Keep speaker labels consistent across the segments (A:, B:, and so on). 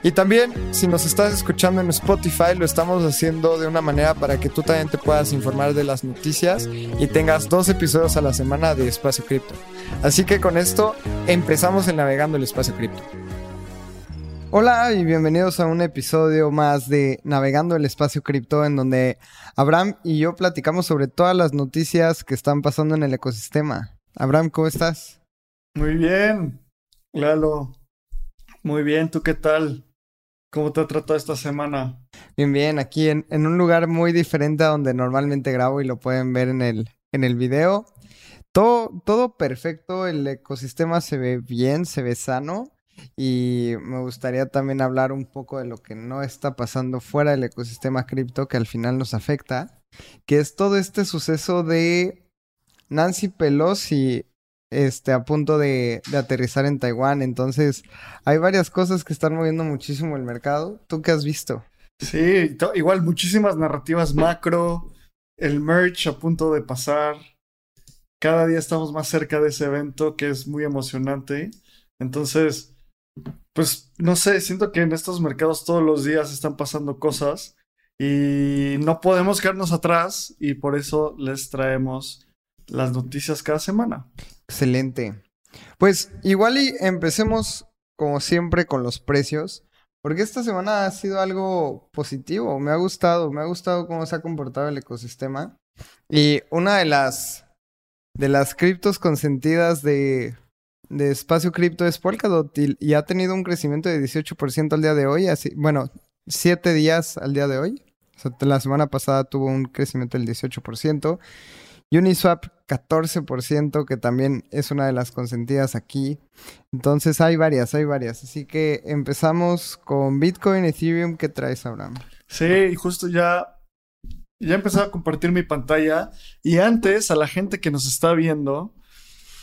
A: Y también, si nos estás escuchando en Spotify, lo estamos haciendo de una manera para que tú también te puedas informar de las noticias y tengas dos episodios a la semana de Espacio Cripto. Así que con esto empezamos el Navegando el Espacio Cripto. Hola y bienvenidos a un episodio más de Navegando el Espacio Cripto en donde Abraham y yo platicamos sobre todas las noticias que están pasando en el ecosistema. Abraham, ¿cómo estás?
B: Muy bien, Lalo. Muy bien, ¿tú qué tal? ¿Cómo te ha tratado esta semana?
A: Bien, bien, aquí en, un lugar muy diferente a donde normalmente grabo y lo pueden ver en el, en el video. Todo, todo perfecto, el ecosistema se ve bien, se ve sano. Y me gustaría también hablar un poco de lo que no está pasando fuera del ecosistema cripto que al final nos afecta, que es todo este suceso de Nancy Pelosi este, a punto de, de, aterrizar en Taiwán. Entonces, hay varias cosas que están moviendo muchísimo el mercado. ¿Tú qué has visto?
B: Sí, igual muchísimas narrativas macro, el merch a punto de pasar. Cada día estamos más cerca de ese evento que es muy emocionante. Entonces, pues no sé, siento que en estos mercados todos los días están pasando cosas y no podemos quedarnos atrás y por eso les traemos las noticias cada semana.
A: Excelente. Pues igual y empecemos como siempre con los precios, porque esta semana ha sido algo positivo, me ha gustado, me ha gustado cómo se ha comportado el ecosistema. Y una de las de las criptos consentidas de, de espacio cripto es Polkadot y, ha tenido un crecimiento de 18% al día de hoy, así, bueno, 7 días al día de hoy. La semana pasada tuvo un crecimiento del 18%. Uniswap 14%, que también es una de las consentidas aquí. Entonces hay varias, hay varias. Así que empezamos con Bitcoin, Ethereum. ¿Qué traes, Abraham?
B: Sí, justo ya, ya empezado a compartir mi pantalla. Y antes, a la gente que nos está viendo,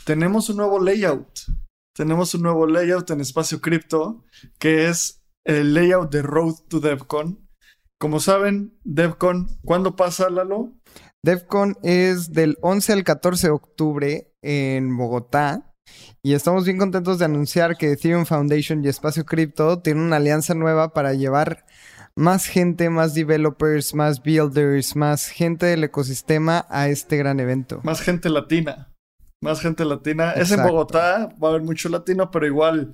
B: tenemos un nuevo layout. Tenemos un nuevo layout en espacio cripto, que es el layout de Road to DevCon. Como saben, DevCon, ¿cuándo pasa, Lalo?
A: DevCon es del 11 al 14 de octubre en Bogotá. Y estamos bien contentos de anunciar que Ethereum Foundation y Espacio Cripto tienen una alianza nueva para llevar más gente, más developers, más builders, más gente del ecosistema a este gran evento.
B: Más gente latina. Más gente latina. Exacto. Es en Bogotá, va a haber mucho latino, pero igual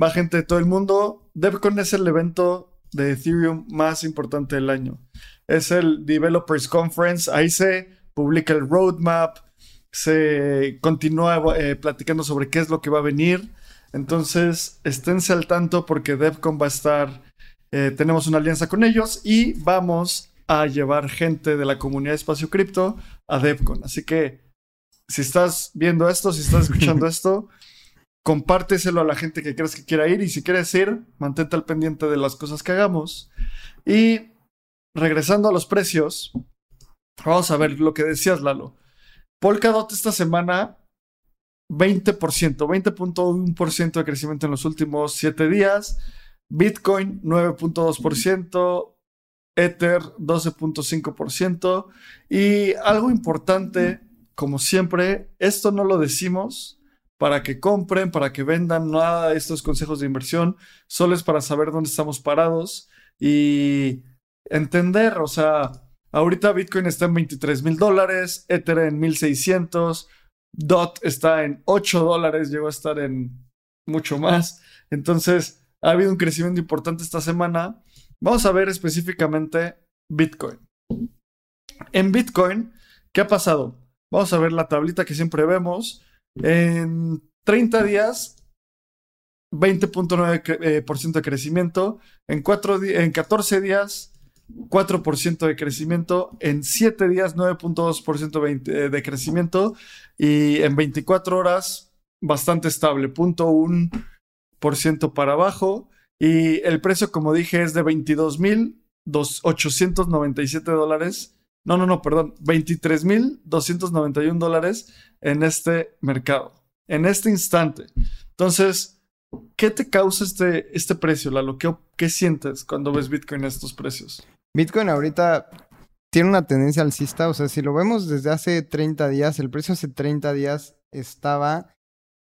B: va gente de todo el mundo. DevCon es el evento de Ethereum más importante del año es el Developers Conference. Ahí se publica el roadmap, se continúa eh, platicando sobre qué es lo que va a venir. Entonces, esténse al tanto porque DevCon va a estar, eh, tenemos una alianza con ellos y vamos a llevar gente de la comunidad de Espacio Cripto a DevCon. Así que, si estás viendo esto, si estás escuchando esto, compárteselo a la gente que crees que quiera ir y si quieres ir, mantente al pendiente de las cosas que hagamos. Y regresando a los precios, vamos a ver lo que decías, Lalo. Polkadot esta semana, 20%, 20.1% de crecimiento en los últimos 7 días. Bitcoin, 9.2%. Ether, 12.5%. Y algo importante, como siempre, esto no lo decimos para que compren, para que vendan, nada de estos consejos de inversión, solo es para saber dónde estamos parados y entender, o sea, ahorita Bitcoin está en 23 mil dólares, Ether en 1600, DOT está en 8 dólares, llegó a estar en mucho más. Entonces, ha habido un crecimiento importante esta semana. Vamos a ver específicamente Bitcoin. En Bitcoin, ¿qué ha pasado? Vamos a ver la tablita que siempre vemos. En 30 días, 20.9% eh, de crecimiento. En, en 14 días, 4% de crecimiento. En 7 días, 9.2% eh, de crecimiento. Y en 24 horas, bastante estable, 0.1% para abajo. Y el precio, como dije, es de 22.897 dólares. No, no, no, perdón, 23.291 dólares en este mercado, en este instante. Entonces, ¿qué te causa este, este precio, Lalo? ¿Qué, ¿Qué sientes cuando ves Bitcoin a estos precios?
A: Bitcoin ahorita tiene una tendencia alcista, o sea, si lo vemos desde hace 30 días, el precio hace 30 días estaba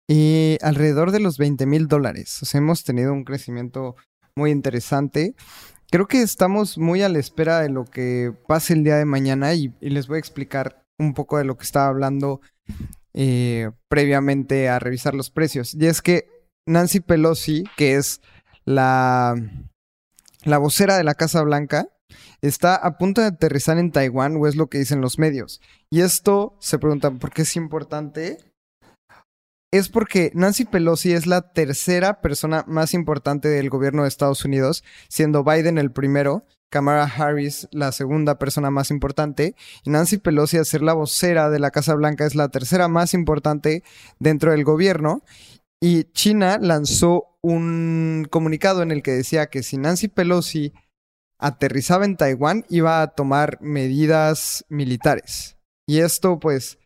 A: y alrededor de los 20 mil dólares. O sea, hemos tenido un crecimiento muy interesante. Creo que estamos muy a la espera de lo que pase el día de mañana y, les voy a explicar un poco de lo que estaba hablando eh, previamente a revisar los precios. Y es que Nancy Pelosi, que es la, la vocera de la Casa Blanca, está a punto de aterrizar en Taiwán, o es lo que dicen los medios. Y esto se preguntan, ¿por qué es importante? es porque Nancy Pelosi es la tercera persona más importante del gobierno de Estados Unidos, siendo Biden el primero, Kamala Harris la segunda persona más importante, y Nancy Pelosi, a ser la vocera de la Casa Blanca, es la tercera más importante dentro del gobierno. Y China lanzó un comunicado en el que decía que si Nancy Pelosi aterrizaba en Taiwán, iba a tomar medidas militares. Y esto, pues,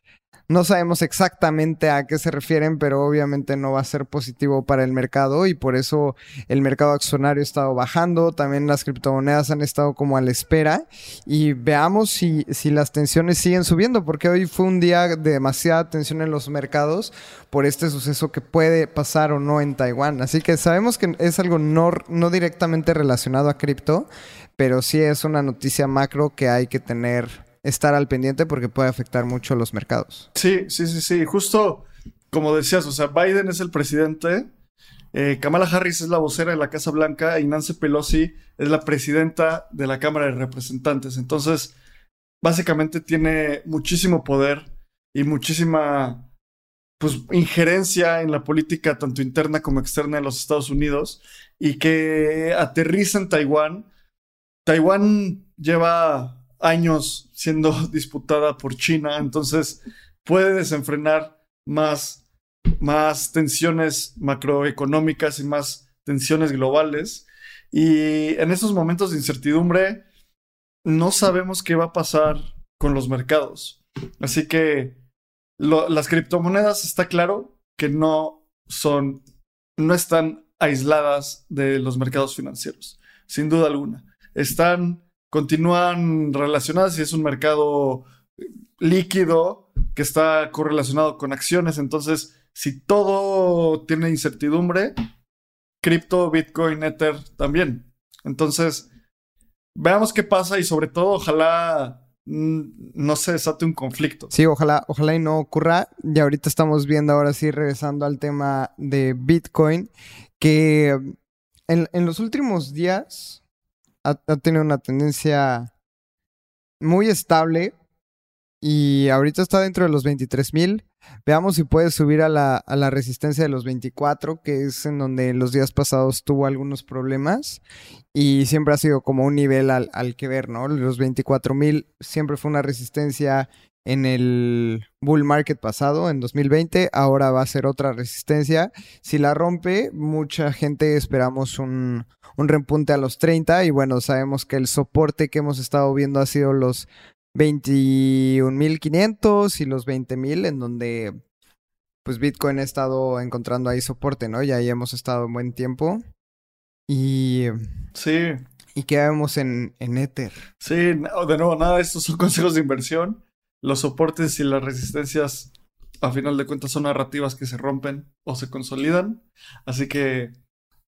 A: no sabemos exactamente a qué se refieren, pero obviamente no va a ser positivo para el mercado y por eso el mercado accionario ha estado bajando. También las criptomonedas han estado como a la espera y veamos si, si las tensiones siguen subiendo, porque hoy fue un día de demasiada tensión en los mercados por este suceso que puede pasar o no en Taiwán. Así que sabemos que es algo no, no directamente relacionado a cripto, pero sí es una noticia macro que hay que tener estar al pendiente porque puede afectar mucho los mercados.
B: Sí, sí, sí, sí. Justo como decías, o sea, Biden es el presidente, eh, Kamala Harris es la vocera de la Casa Blanca y Nancy Pelosi es la presidenta de la Cámara de Representantes. Entonces, básicamente tiene muchísimo poder y muchísima pues, injerencia en la política tanto interna como externa de los Estados Unidos y que aterriza en Taiwán. Taiwán lleva años siendo disputada por China, entonces puede desenfrenar más, más tensiones macroeconómicas y más tensiones globales. Y en estos momentos de incertidumbre, no sabemos qué va a pasar con los mercados. Así que las criptomonedas está claro que no son, no están aisladas de los mercados financieros, sin duda alguna. Están continúan relacionadas y es un mercado líquido que está correlacionado con acciones. Entonces, si todo tiene incertidumbre, cripto, Bitcoin, Ether también. Entonces, veamos qué pasa y sobre todo, ojalá mm, no se desate un conflicto.
A: Sí, ojalá, ojalá y no ocurra. Y ahorita estamos viendo, ahora sí, regresando al tema de Bitcoin, que en, en los últimos días ha, tenido una tendencia muy estable y ahorita está dentro de los 23 mil. Veamos si puede subir a la, a la, resistencia de los 24, que es en donde los días pasados tuvo algunos problemas y siempre ha sido como un nivel al, al que ver, ¿no? Los 24 mil siempre fue una resistencia en el bull market pasado, en 2020, ahora va a ser otra resistencia. Si la rompe, mucha gente esperamos un, un repunte a los 30 y bueno, sabemos que el soporte que hemos estado viendo ha sido los 21.500 y los 20.000 en donde pues Bitcoin ha estado encontrando ahí soporte, ¿no? Y ahí hemos estado un buen tiempo. Y...
B: Sí.
A: ¿Y qué vemos en, en Ether?
B: Sí, de nuevo, nada, estos son consejos de inversión los soportes y las resistencias, a final de cuentas, son narrativas que se rompen o se consolidan. Así que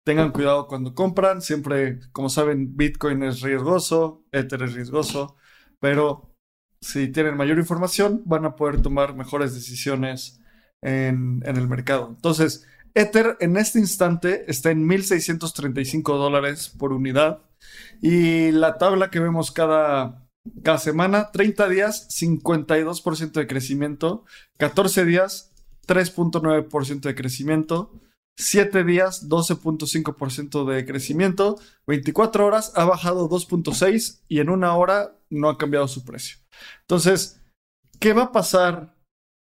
B: tengan cuidado cuando compran. Siempre, como saben, Bitcoin es riesgoso, Ether es riesgoso, pero si tienen mayor información, van a poder tomar mejores decisiones en, en el mercado. Entonces, Ether en este instante está en 1.635 dólares por unidad. Y la tabla que vemos cada, cada semana, 30 días, 52% de crecimiento, 14 días, 3.9% de crecimiento, 7 días, 12.5% de crecimiento, 24 horas ha bajado 2.6 y en una hora no ha cambiado su precio. Entonces, ¿qué va a pasar?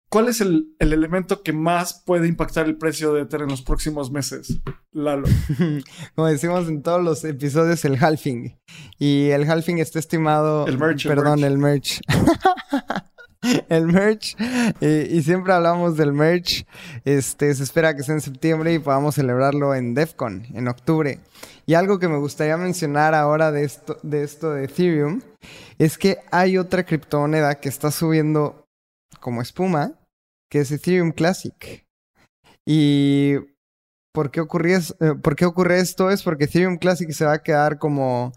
B: ¿Cuál es el, el elemento que más puede impactar el precio de Ether en los próximos meses, Lalo?
A: Como decimos en todos los episodios, el halving. Y el halving está estimado...
B: El merch, el
A: Perdón,
B: merch.
A: el merch. el merch. Y, y siempre hablamos del merch. Este, se espera que sea en septiembre y podamos celebrarlo en DEFCON, en octubre. Y algo que me gustaría mencionar ahora de esto, de esto de Ethereum es que hay otra criptomoneda que está subiendo como espuma, que es Ethereum Classic. Y ¿por qué, ocurría eh, ¿por qué ocurre esto? Es porque Ethereum Classic se va a quedar como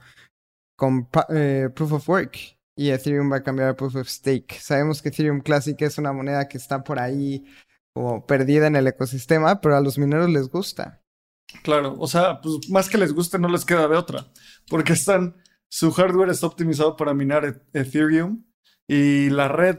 A: eh, Proof of Work y Ethereum va a cambiar a Proof of Stake. Sabemos que Ethereum Classic es una moneda que está por ahí como perdida en el ecosistema, pero a los mineros les gusta.
B: Claro, o sea, pues más que les guste, no les queda de otra. Porque están. Su hardware está optimizado para minar e- Ethereum. Y la red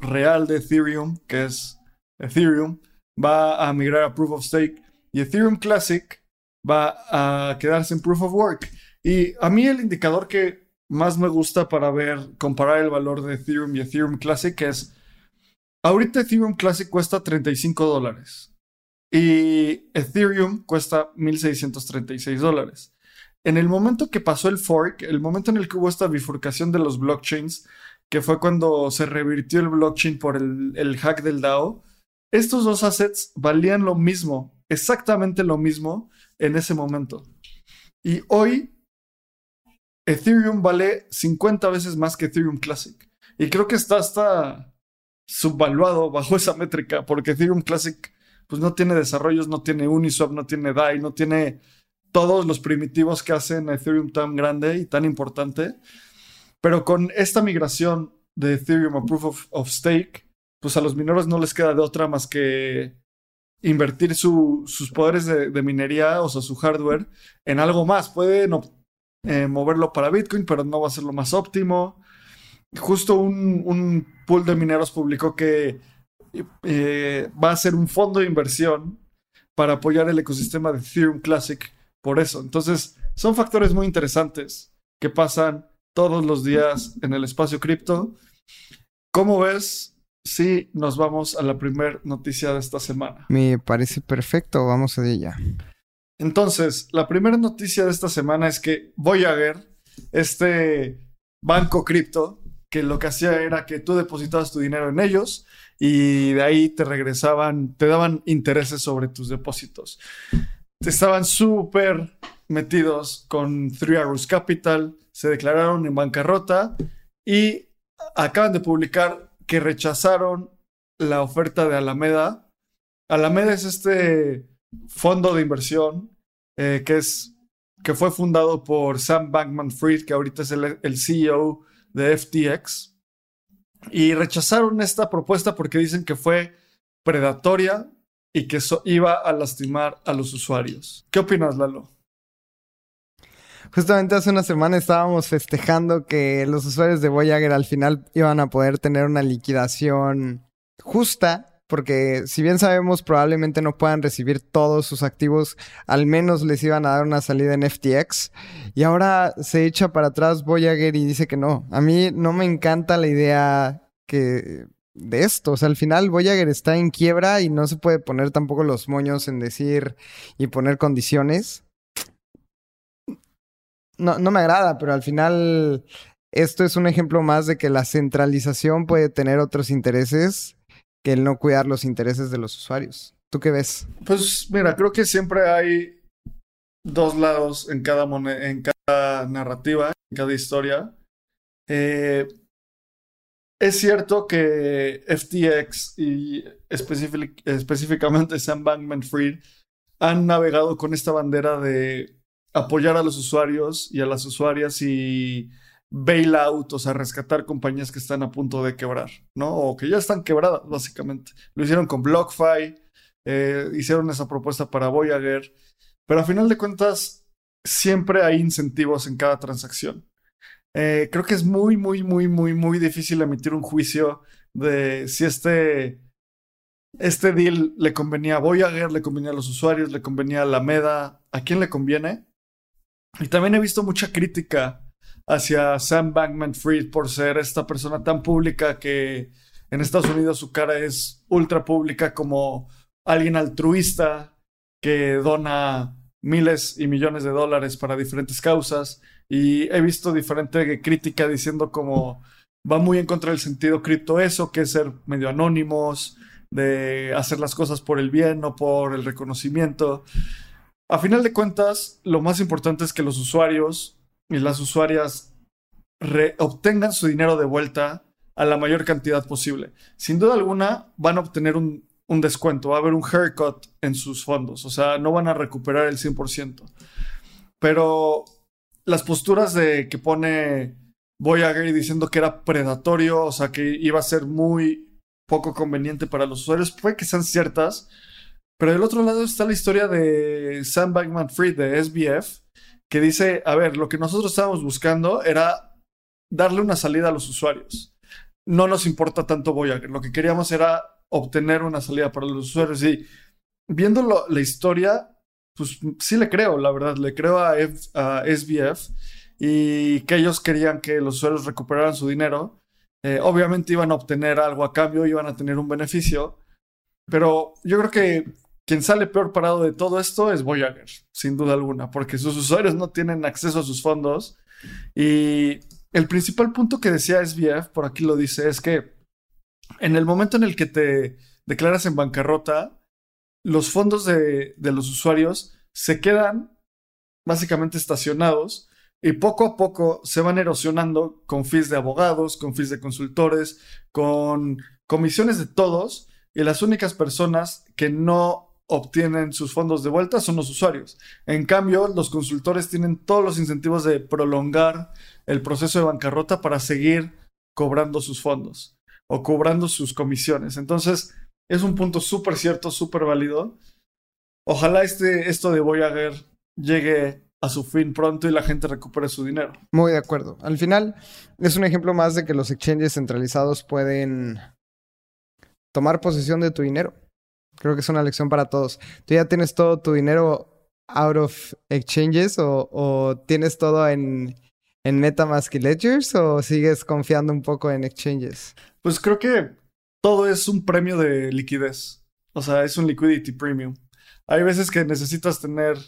B: real de Ethereum, que es Ethereum, va a migrar a Proof of Stake. Y Ethereum Classic va a quedarse en Proof of Work. Y a mí el indicador que más me gusta para ver, comparar el valor de Ethereum y Ethereum Classic es. Ahorita Ethereum Classic cuesta 35 dólares. Y Ethereum cuesta 1.636 dólares. En el momento que pasó el fork, el momento en el que hubo esta bifurcación de los blockchains, que fue cuando se revirtió el blockchain por el, el hack del DAO, estos dos assets valían lo mismo, exactamente lo mismo en ese momento. Y hoy Ethereum vale 50 veces más que Ethereum Classic. Y creo que está hasta subvaluado bajo esa métrica, porque Ethereum Classic pues no tiene desarrollos, no tiene Uniswap, no tiene DAI, no tiene todos los primitivos que hacen Ethereum tan grande y tan importante. Pero con esta migración de Ethereum a Proof of, of Stake, pues a los mineros no les queda de otra más que invertir su- sus poderes de, minería, o sea, su hardware, en algo más. Pueden eh, moverlo para Bitcoin, pero no va a ser lo más óptimo. Justo un, un pool de mineros publicó que eh, va a ser un fondo de inversión para apoyar el ecosistema de Ethereum Classic por eso. Entonces, son factores muy interesantes que pasan todos los días en el espacio cripto. ¿Cómo ves si nos vamos a la primera noticia de esta semana?
A: Me parece perfecto, vamos a ella.
B: Entonces, la primera noticia de esta semana es que Voyager, este banco cripto, que lo que hacía era que tú depositabas tu dinero en ellos y de ahí te regresaban, te daban intereses sobre tus depósitos. Estaban súper metidos con Three Arrows Capital, se declararon en bancarrota y acaban de publicar que rechazaron la oferta de Alameda. Alameda es este fondo de inversión eh, que, es, que fue fundado por Sam Bankman Fried, que ahorita es el, el CEO de FTX. Y rechazaron esta propuesta porque dicen que fue predatoria y que eso iba a lastimar a los usuarios. ¿Qué opinas, Lalo?
A: Justamente hace una semana estábamos festejando que los usuarios de Voyager al final iban a poder tener una liquidación justa, porque si bien sabemos probablemente no puedan recibir todos sus activos, al menos les iban a dar una salida en FTX. Y ahora se echa para atrás Voyager y dice que no. A mí no me encanta la idea que de esto. O sea, al final Voyager está en quiebra y no se puede poner tampoco los moños en decir y poner condiciones no, no me agrada, pero al final esto es un ejemplo más de que la centralización puede tener otros intereses que el no cuidar los intereses de los usuarios. ¿Tú qué ves?
B: Pues mira, creo que siempre hay dos lados en cada, en cada narrativa, en cada historia. Eh, es cierto que FTX y específic- específicamente Sam Bankman Fried han navegado con esta bandera de apoyar a los usuarios y a las usuarias y bailout, o sea, rescatar compañías que están a punto de quebrar, ¿no? O que ya están quebradas, básicamente. Lo hicieron con BlockFi, eh, hicieron esa propuesta para Voyager, pero a final de cuentas, siempre hay incentivos en cada transacción. Eh, creo que es muy, muy, muy, muy, muy difícil emitir un juicio de si este, este deal le convenía a Voyager, le convenía a los usuarios, le convenía a Alameda, a quién le conviene. Y también he visto mucha crítica hacia Sam Bankman Fried por ser esta persona tan pública que en Estados Unidos su cara es ultra pública como alguien altruista que dona miles y millones de dólares para diferentes causas y he visto diferente crítica diciendo como va muy en contra del sentido cripto eso, que es ser medio anónimos, de hacer las cosas por el bien, no por el reconocimiento. A final de cuentas, lo más importante es que los usuarios y las usuarias obtengan su dinero de vuelta a la mayor cantidad posible. Sin duda alguna, van a obtener un, descuento, va a haber un haircut en sus fondos, o sea, no van a recuperar el 100%. Pero las posturas de que pone Voyager diciendo que era predatorio, o sea, que iba a ser muy poco conveniente para los usuarios, puede que sean ciertas, pero del otro lado está la historia de Sam Bankman Fried de SBF, que dice, a ver, lo que nosotros estábamos buscando era darle una salida a los usuarios. No nos importa tanto Voyager, lo que queríamos era obtener una salida para los usuarios. Y viendo la historia, pues sí le creo, la verdad, le creo a, SBF y que ellos querían que los usuarios recuperaran su dinero. Eh, obviamente iban a obtener algo a cambio, iban a tener un beneficio, pero yo creo que quien sale peor parado de todo esto es Voyager, sin duda alguna, porque sus usuarios no tienen acceso a sus fondos. Y el principal punto que decía SBF, por aquí lo dice, es que en el momento en el que te declaras en bancarrota, los fondos de, los usuarios se quedan básicamente estacionados y poco a poco se van erosionando con fees de abogados, con fees de consultores, con comisiones de todos y las únicas personas que no obtienen sus fondos de vuelta son los usuarios. En cambio, los consultores tienen todos los incentivos de prolongar el proceso de bancarrota para seguir cobrando sus fondos o cobrando sus comisiones. Entonces, es un punto súper cierto, súper válido. Ojalá este, esto de Voyager llegue a su fin pronto y la gente recupere su dinero.
A: Muy de acuerdo. Al final, es un ejemplo más de que los exchanges centralizados pueden tomar posesión de tu dinero. Creo que es una lección para todos. ¿Tú ya tienes todo tu dinero out of exchanges o, tienes todo en, en MetaMask y Ledgers o sigues confiando un poco en exchanges?
B: Pues creo que todo es un premio de liquidez. O sea, es un liquidity premium. Hay veces que necesitas tener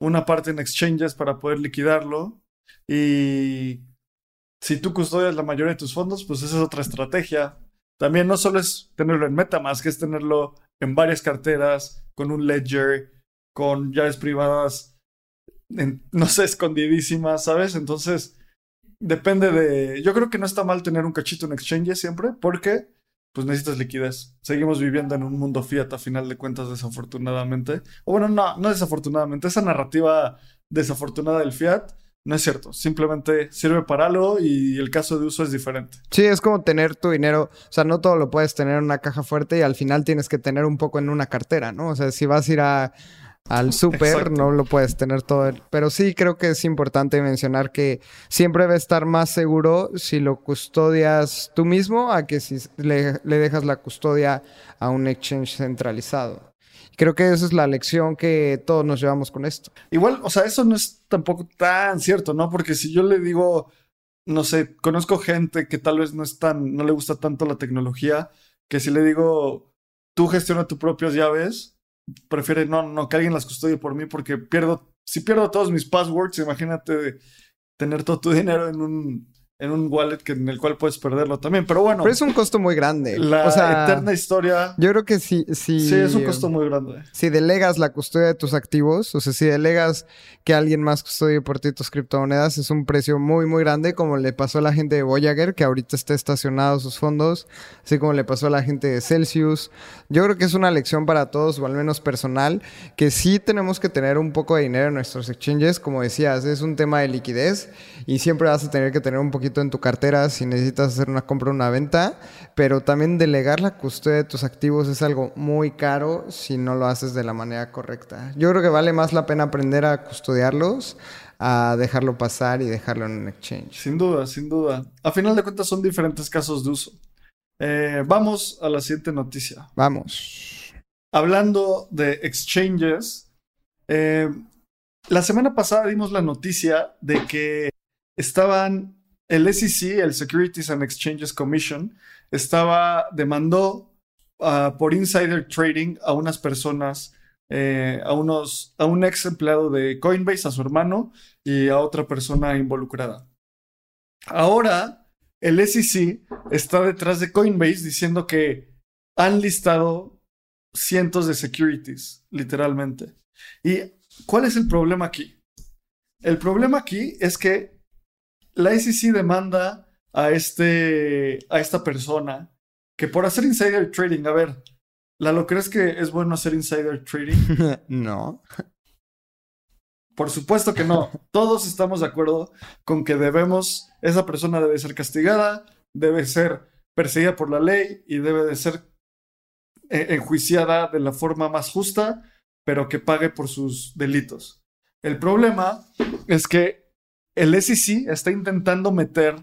B: una parte en exchanges para poder liquidarlo y si tú custodias la mayoría de tus fondos, pues esa es otra estrategia. También no solo es tenerlo en MetaMask, es tenerlo en varias carteras, con un ledger, con llaves privadas, no sé, escondidísimas, ¿sabes? Entonces, depende de... Yo creo que no está mal tener un cachito en exchange siempre, porque pues necesitas liquidez. Seguimos viviendo en un mundo fiat a final de cuentas, desafortunadamente. O bueno, no, no desafortunadamente. Esa narrativa desafortunada del fiat no es cierto, simplemente sirve para algo y el caso de uso es diferente.
A: Sí, es como tener tu dinero, o sea, no todo lo puedes tener en una caja fuerte y al final tienes que tener un poco en una cartera, ¿no? O sea, si vas a ir a, al súper no lo puedes tener todo. Pero sí creo que es importante mencionar que siempre va a estar más seguro si lo custodias tú mismo a que si le, le dejas la custodia a un exchange centralizado. Creo que esa es la lección que todos nos llevamos con esto.
B: Igual, o sea, eso no es tampoco tan cierto, ¿no? Porque si yo le digo, no sé, conozco gente que tal vez no es tan, no le gusta tanto la tecnología, que si le digo, tú gestiona tus propias llaves, prefiere no, no, que alguien las custodie por mí porque pierdo, si pierdo todos mis passwords, imagínate tener todo tu dinero en un, en un wallet que, en el cual puedes perderlo también. Pero bueno.
A: Pero es un costo muy grande.
B: La eterna historia.
A: Yo creo que sí,
B: sí. Sí, es un costo muy grande.
A: Si delegas la custodia de tus activos, o sea, si delegas que alguien más custodie por ti tus criptomonedas, es un precio muy, muy grande, como le pasó a la gente de Voyager, que ahorita está estacionado sus fondos, así como le pasó a la gente de Celsius. Yo creo que es una lección para todos, o al menos personal, que sí tenemos que tener un poco de dinero en nuestros exchanges. Como decías, es un tema de liquidez y siempre vas a tener que tener un poquito en tu cartera si necesitas hacer una compra o una venta, pero también delegar la custodia de tus activos es algo muy caro si no lo haces de la manera correcta. Yo creo que vale más la pena aprender a custodiarlos a dejarlo pasar y dejarlo en un exchange.
B: Sin duda, sin duda. A final de cuentas son diferentes casos de uso. Eh, vamos a la siguiente noticia.
A: Vamos.
B: Hablando de exchanges, eh, la semana pasada dimos la noticia de que estaban, el SEC, el Securities and Exchanges Commission, estaba, demandó ah, por insider trading a unas personas, eh, a, unos, a un ex empleado de Coinbase, a su hermano y a otra persona involucrada. Ahora, el SEC está detrás de Coinbase diciendo que han listado cientos de securities, literalmente. ¿Y cuál es el problema aquí? El problema aquí es que la SEC demanda a, este, a esta persona que por hacer insider trading, a ver, Lalo, ¿crees que es bueno hacer insider trading?
A: no.
B: Por supuesto que no. Todos estamos de acuerdo con que debemos, esa persona debe ser castigada, debe ser perseguida por la ley y debe de ser eh, enjuiciada de la forma más justa, pero que pague por sus delitos. El problema es que el SEC está intentando meter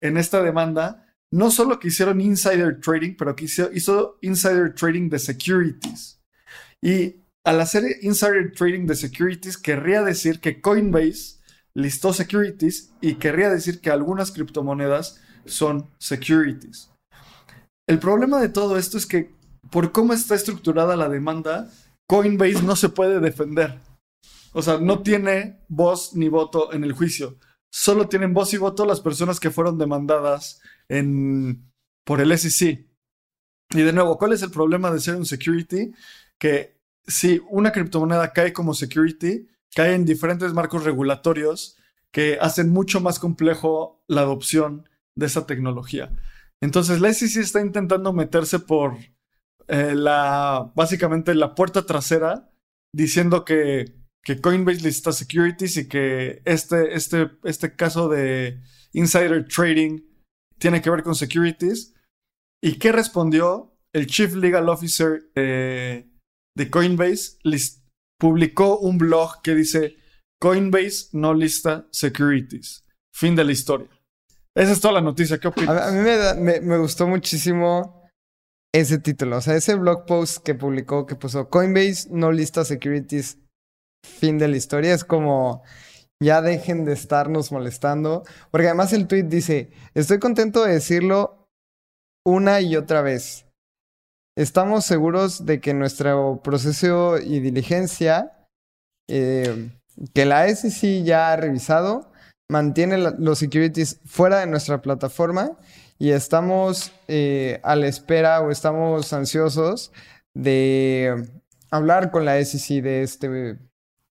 B: en esta demanda no solo que hicieron insider trading, pero que hizo, hizo insider trading de securities. Y al hacer insider trading de securities, querría decir que Coinbase listó securities y querría decir que algunas criptomonedas son securities. El problema de todo esto es que por cómo está estructurada la demanda, Coinbase no se puede defender. O sea, no tiene voz ni voto en el juicio. Solo tienen voz y voto las personas que fueron demandadas en, por el SEC. Y de nuevo, ¿cuál es el problema de ser un security? Que si una criptomoneda cae como security, cae en diferentes marcos regulatorios que hacen mucho más complejo la adopción de esa tecnología. Entonces, la SEC está intentando meterse por eh, la, básicamente la puerta trasera, diciendo que, que Coinbase lista securities y que este, este, este caso de insider trading tiene que ver con securities. ¿Y qué respondió el Chief Legal Officer de Coinbase? publicó un blog que dice Coinbase no lista securities. Fin de la historia. Esa es toda la noticia. ¿Qué opinas?
A: A, mí me, me, gustó muchísimo ese título. O sea, ese blog post que publicó, que puso Coinbase no lista securities. Fin de la historia. Es como ya dejen de estarnos molestando. Porque además el tweet dice, estoy contento de decirlo una y otra vez. Estamos seguros de que nuestro proceso y diligencia, eh, que la SEC ya ha revisado, mantiene los securities fuera de nuestra plataforma y estamos eh, a la espera o estamos ansiosos de hablar con la SEC de este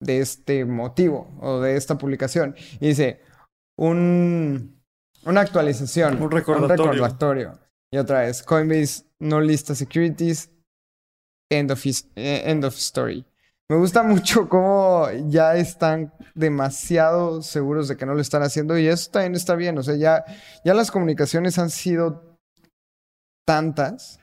A: de este motivo o de esta publicación. Y dice, un, una actualización.
B: Un recordatorio.
A: Un recordatorio. Y otra vez, Coinbase no lista securities. End of, eh, end of story. Me gusta mucho cómo ya están demasiado seguros de que no lo están haciendo y eso también está bien. O sea, ya, ya las comunicaciones han sido tantas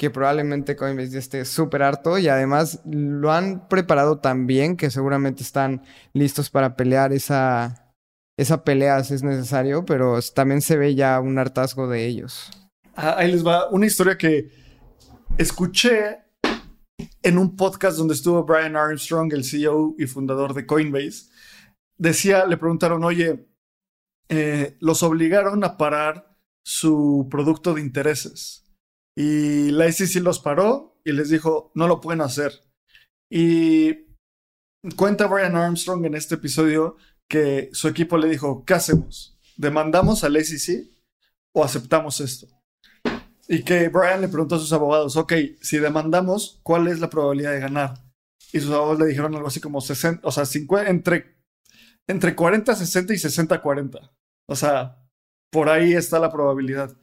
A: que probablemente Coinbase esté súper harto y además lo han preparado tan bien que seguramente están listos para pelear esa, esa pelea si es necesario, pero también se ve ya un hartazgo de ellos.
B: Ah, ahí les va una historia que escuché en un podcast donde estuvo Brian Armstrong, el CEO y fundador de Coinbase. Decía, le preguntaron, oye, eh, los obligaron a parar su producto de intereses. Y la SEC los paró y les dijo, no lo pueden hacer. Y cuenta Brian Armstrong en este episodio que su equipo le dijo, ¿qué hacemos? ¿Demandamos al SEC o aceptamos esto? Y que Brian le preguntó a sus abogados, ok, si demandamos, ¿cuál es la probabilidad de ganar? Y sus abogados le dijeron algo así como 60, o sea, 50, entre, entre 40, 60 y 60, 40. O sea, por ahí está la probabilidad.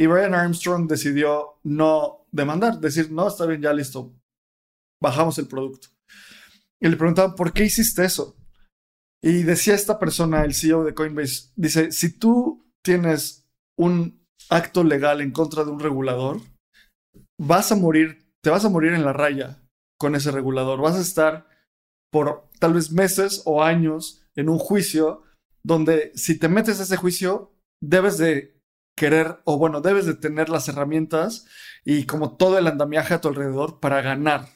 B: Y Brian Armstrong decidió no demandar, decir, no, está bien, ya listo, bajamos el producto. Y le preguntaban, ¿por qué hiciste eso? Y decía esta persona, el CEO de Coinbase, dice, si tú tienes un acto legal en contra de un regulador, vas a morir, te vas a morir en la raya con ese regulador. Vas a estar por tal vez meses o años en un juicio donde si te metes a ese juicio, debes de querer, o bueno, debes de tener las herramientas y como todo el andamiaje a tu alrededor para ganar.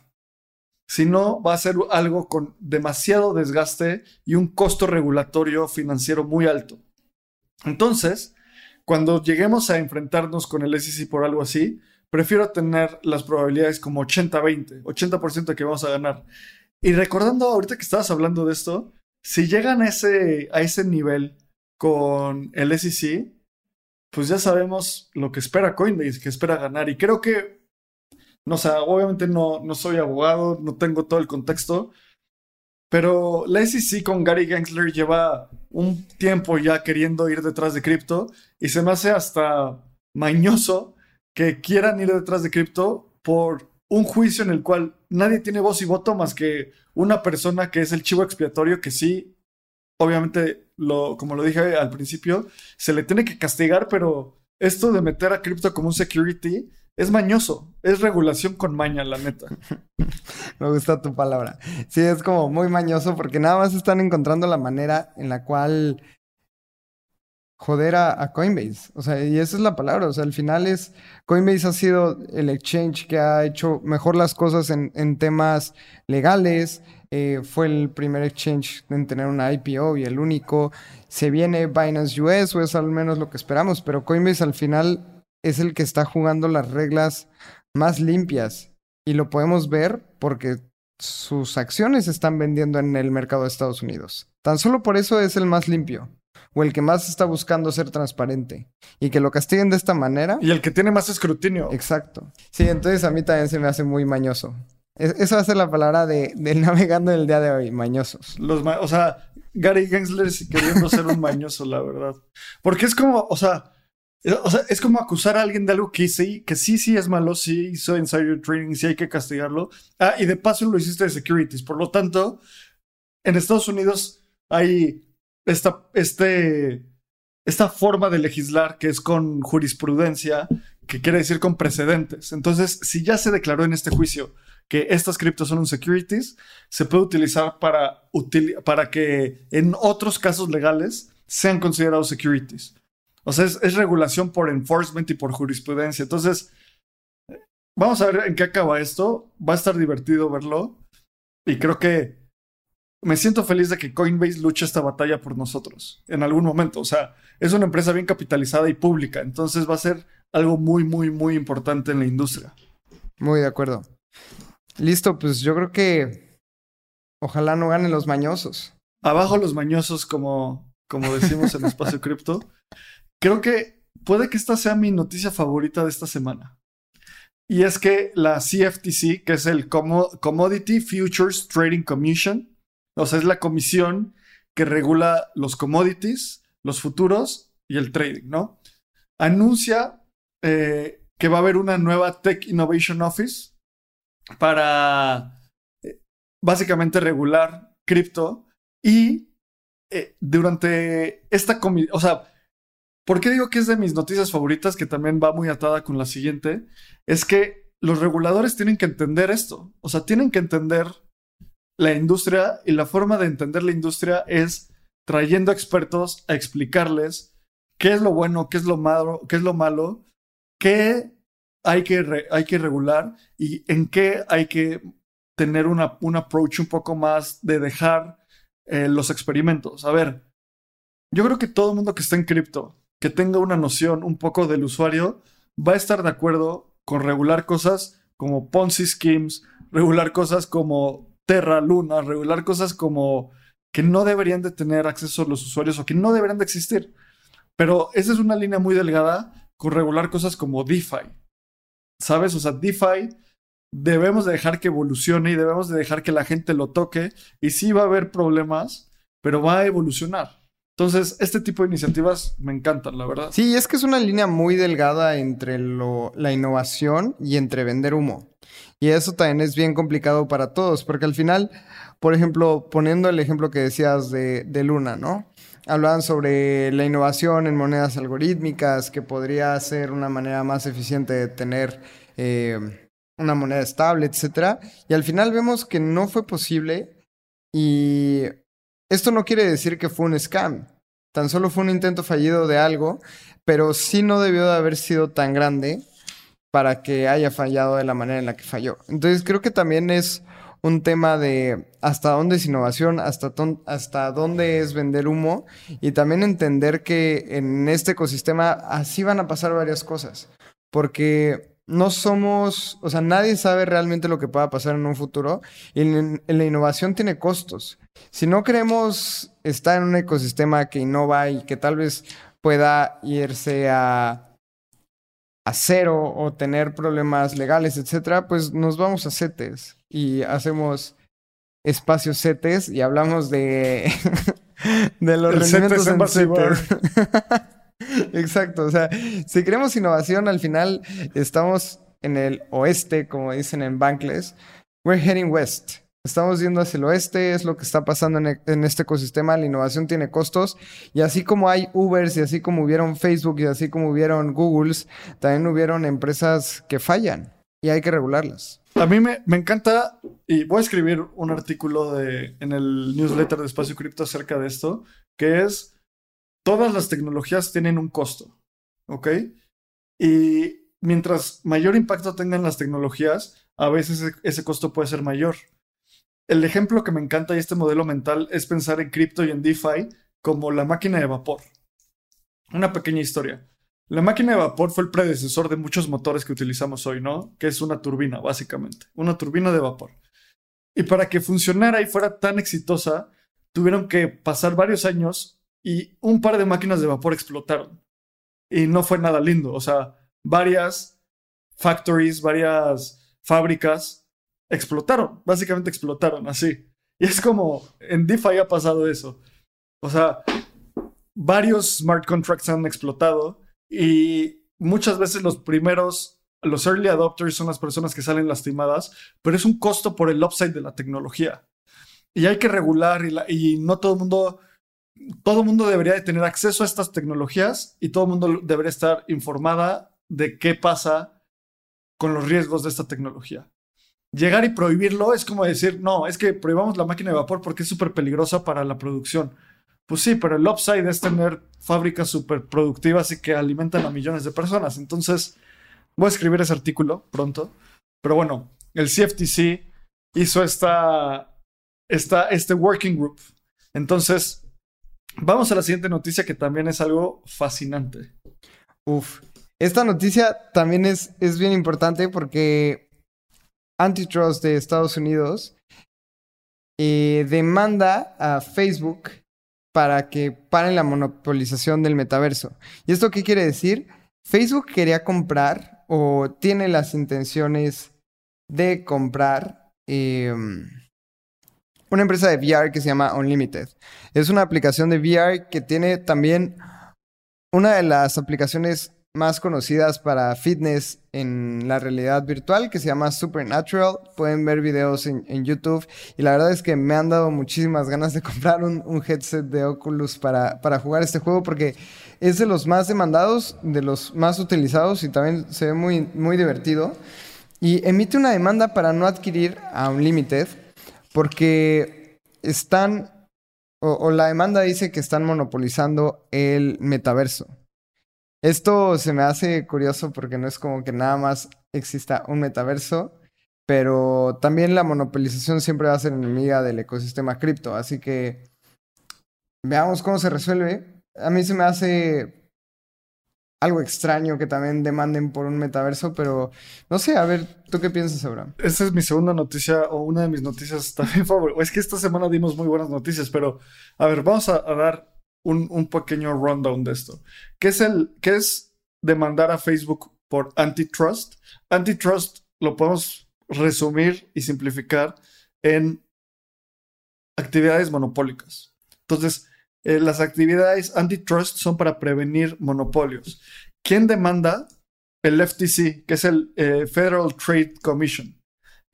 B: Si no, va a ser algo con demasiado desgaste y un costo regulatorio financiero muy alto. Entonces, cuando lleguemos a enfrentarnos con el SEC por algo así, prefiero tener las probabilidades como 80-20, 80%, de que vamos a ganar. Y recordando ahorita que estabas hablando de esto, si llegan a ese, a ese nivel con el SEC, pues ya sabemos lo que espera Coinbase, que espera ganar. Y creo que, no sé, obviamente no, no soy abogado, no tengo todo el contexto, pero la SEC con Gary Gensler lleva un tiempo ya queriendo ir detrás de cripto y se me hace hasta mañoso que quieran ir detrás de cripto por un juicio en el cual nadie tiene voz y voto más que una persona que es el chivo expiatorio que sí, obviamente, lo, como lo dije al principio, se le tiene que castigar, pero esto de meter a cripto como un security es mañoso, es regulación con maña, la neta.
A: Me gusta tu palabra. Sí, es como muy mañoso porque nada más están encontrando la manera en la cual joder a, Coinbase. O sea, y esa es la palabra. O sea, al final es, Coinbase ha sido el exchange que ha hecho mejor las cosas en, en temas legales. Eh, fue el primer exchange en tener una IPO y el único. Se viene Binance US o es al menos lo que esperamos, pero Coinbase al final es el que está jugando las reglas más limpias y lo podemos ver porque sus acciones están vendiendo en el mercado de Estados Unidos. Tan solo por eso es el más limpio o el que más está buscando ser transparente y que lo castiguen de esta manera.
B: Y el que tiene más escrutinio.
A: Exacto. Sí, entonces a mí también se me hace muy mañoso. esa va a ser la palabra de, del navegando el día de hoy, mañosos.
B: Los o sea, Gary Gensler queriendo ser un mañoso, la verdad. Porque es como, o sea, o sea, es como acusar a alguien de algo que sí, que sí, sí es malo, sí hizo insider trading, sí hay que castigarlo. Ah, y de paso lo hiciste de securities. Por lo tanto, en Estados Unidos hay esta, este, esta forma de legislar que es con jurisprudencia, que quiere decir con precedentes. Entonces, si ya se declaró en este juicio que estas criptos son un securities, se puede utilizar para, para que en otros casos legales sean considerados securities. O sea, es, regulación por enforcement y por jurisprudencia. Entonces, vamos a ver en qué acaba esto. Va a estar divertido verlo. Y creo que me siento feliz de que Coinbase luche esta batalla por nosotros en algún momento. O sea, es una empresa bien capitalizada y pública. Entonces va a ser algo muy, muy, muy importante en la industria.
A: Muy de acuerdo. Listo, pues yo creo que ojalá no ganen los mañosos.
B: Abajo los mañosos, como, como decimos en Espacio Cripto. Creo que puede que esta sea mi noticia favorita de esta semana. Y es que la CFTC, que es el Commodity Futures Trading Commission, o sea, es la comisión que regula los commodities, los futuros y el trading, ¿no? Anuncia eh, que va a haber una nueva Tech Innovation Office para eh, básicamente regular cripto y eh, durante esta comisión, o sea, ¿Por qué digo que es de mis noticias favoritas, que también va muy atada con la siguiente? Es que los reguladores tienen que entender esto. O sea, tienen que entender la industria y la forma de entender la industria es trayendo expertos a explicarles qué es lo bueno, qué es lo malo, qué es lo malo, qué hay que, hay que regular y en qué hay que tener un approach un poco más de dejar eh, los experimentos. A ver, yo creo que todo mundo que está en cripto que tenga una noción un poco del usuario, va a estar de acuerdo con regular cosas como Ponzi schemes, regular cosas como Terra Luna, regular cosas como que no deberían de tener acceso los usuarios o que no deberían de existir. Pero esa es una línea muy delgada con regular cosas como DeFi. ¿Sabes? O sea, DeFi debemos de dejar que evolucione y debemos de dejar que la gente lo toque y sí va a haber problemas, pero va a evolucionar. Entonces, este tipo de iniciativas me encantan, la verdad.
A: Sí, es que es una línea muy delgada entre la innovación y entre vender humo. Y eso también es bien complicado para todos, porque al final, por ejemplo, poniendo el ejemplo que decías de, de Luna, ¿no? hablaban sobre la innovación en monedas algorítmicas, que podría ser una manera más eficiente de tener eh, una moneda estable, etc. Y al final vemos que no fue posible y esto no quiere decir que fue un scam, tan solo fue un intento fallido de algo, pero sí no debió de haber sido tan grande para que haya fallado de la manera en la que falló. Entonces creo que también es un tema de hasta dónde es innovación, hasta, hasta dónde es vender humo y también entender que en este ecosistema así van a pasar varias cosas, porque no somos, o sea, nadie sabe realmente lo que pueda pasar en un futuro y la innovación tiene costos. Si no queremos estar en un ecosistema que innova y que tal vez pueda irse a a cero o tener problemas legales, etcétera, pues nos vamos a CETES y hacemos espacios CETES y hablamos de, de los rendimientos en CETES. Exacto, o sea, si queremos innovación, al final estamos en el oeste, como dicen en Bankless, we're heading west. Estamos yendo hacia el oeste, es lo que está pasando en, en, este ecosistema, la innovación tiene costos y así como hay Ubers y así como hubieron Facebook y así como hubieron Googles, también hubieron empresas que fallan y hay que regularlas.
B: A mí me, me encanta y voy a escribir un artículo de, en el newsletter de Espacio Cripto acerca de esto, que es todas las tecnologías tienen un costo, ¿ok? Y mientras mayor impacto tengan las tecnologías, a veces ese costo puede ser mayor el ejemplo que me encanta y este modelo mental es pensar en cripto y en DeFi como la máquina de vapor. Una pequeña historia. La máquina de vapor fue el predecesor de muchos motores que utilizamos hoy, ¿no? Que es una turbina, básicamente. Una turbina de vapor. Y para que funcionara y fuera tan exitosa, tuvieron que pasar varios años y un par de máquinas de vapor explotaron. Y no fue nada lindo. O sea, varias factories, varias fábricas explotaron, básicamente explotaron así. Y es como, en DeFi ha pasado eso. O sea, varios smart contracts han explotado y muchas veces los primeros, los early adopters son las personas que salen lastimadas, pero es un costo por el upside de la tecnología. Y hay que regular y, no todo el mundo, todo mundo debería de tener acceso a estas tecnologías y todo el mundo debería estar informada de qué pasa con los riesgos de esta tecnología llegar y prohibirlo es como decir, no, es que prohibamos la máquina de vapor porque es súper peligrosa para la producción. Pues sí, pero el upside es tener fábricas súper productivas y que alimentan a millones de personas. Entonces, voy a escribir ese artículo pronto. Pero bueno, el CFTC hizo esta, esta, este working group. Entonces, vamos a la siguiente noticia que también es algo fascinante.
A: Uf, esta noticia también es, es bien importante porque antitrust de Estados Unidos eh, demanda a Facebook para que paren la monopolización del metaverso. ¿Y esto qué quiere decir? Facebook quería comprar o tiene las intenciones de comprar em, una empresa de VR que se llama Unlimited. Es una aplicación de VR que tiene también una de las aplicaciones más conocidas para fitness en la realidad virtual que se llama Supernatural. Pueden ver videos en, YouTube y la verdad es que me han dado muchísimas ganas de comprar un, headset de Oculus para, para, jugar este juego porque es de los más demandados, de los más utilizados y también se ve muy, muy divertido. Y emite una demanda para no adquirir a Unlimited porque están, o la demanda dice que están monopolizando el metaverso. Esto se me hace curioso porque no es como que nada más exista un metaverso, pero también la monopolización siempre va a ser enemiga del ecosistema cripto, así que veamos cómo se resuelve. A mí se me hace algo extraño que también demanden por un metaverso, pero no sé, a ver, ¿tú qué piensas, Abraham?
B: Esta es mi segunda noticia o una de mis noticias también favoritas. Es que esta semana dimos muy buenas noticias, pero a ver, vamos a dar un, pequeño rundown de esto. ¿Qué es, el, ¿Qué es demandar a Facebook por antitrust? Antitrust lo podemos resumir y simplificar en actividades monopólicas. Entonces, eh, las actividades antitrust son para prevenir monopolios. ¿Quién demanda? El FTC, que es el eh, Federal Trade Commission.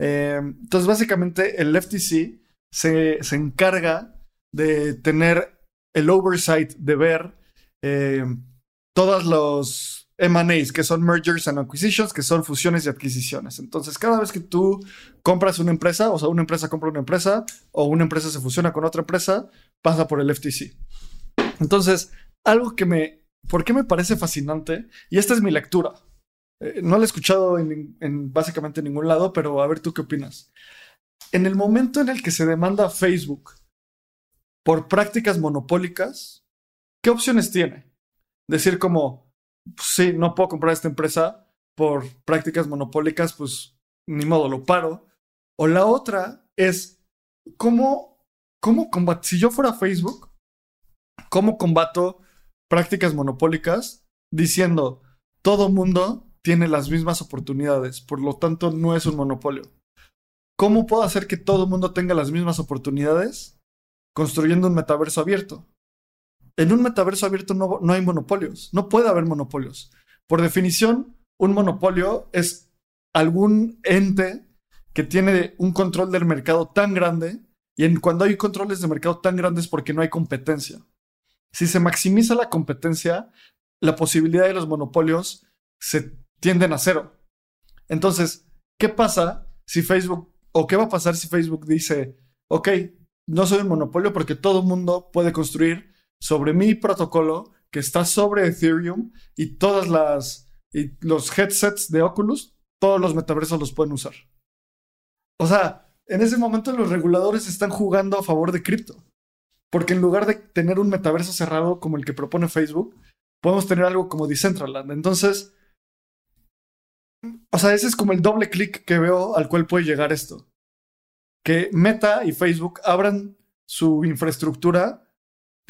B: Eh, entonces, básicamente, el FTC se, se encarga de tener el oversight de ver eh, todos los M&As, que son mergers and acquisitions, que son fusiones y adquisiciones. Entonces, cada vez que tú compras una empresa, o sea, una empresa compra una empresa, o una empresa se fusiona con otra empresa, pasa por el FTC. Entonces, algo que me, ¿por qué me parece fascinante? Y esta es mi lectura. Eh, no la he escuchado en, en básicamente ningún lado, pero a ver tú qué opinas. En el momento en el que se demanda a Facebook por prácticas monopólicas, ¿qué opciones tiene? Decir como, pues sí, no puedo comprar esta empresa por prácticas monopólicas, pues ni modo, lo paro. O la otra es, ¿cómo, cómo combato? Si yo fuera Facebook, ¿cómo combato prácticas monopólicas diciendo, todo mundo tiene las mismas oportunidades, por lo tanto no es un monopolio? ¿Cómo puedo hacer que todo el mundo tenga las mismas oportunidades construyendo un metaverso abierto? En un metaverso abierto no, hay monopolios, no puede haber monopolios. Por definición, un monopolio es algún ente que tiene un control del mercado tan grande y cuando hay controles de mercado tan grandes porque no hay competencia. Si se maximiza la competencia, la posibilidad de los monopolios se tienden a cero. Entonces, ¿qué pasa si Facebook, o qué va a pasar si Facebook dice, ok, no soy un monopolio porque todo el mundo puede construir sobre mi protocolo que está sobre Ethereum y todas las y los headsets de Oculus, todos los metaversos los pueden usar. O sea, en ese momento los reguladores están jugando a favor de cripto. Porque en lugar de tener un metaverso cerrado como el que propone Facebook, podemos tener algo como Decentraland. Entonces, o sea, ese es como el doble clic que veo al cual puede llegar esto. Que Meta y Facebook abran su infraestructura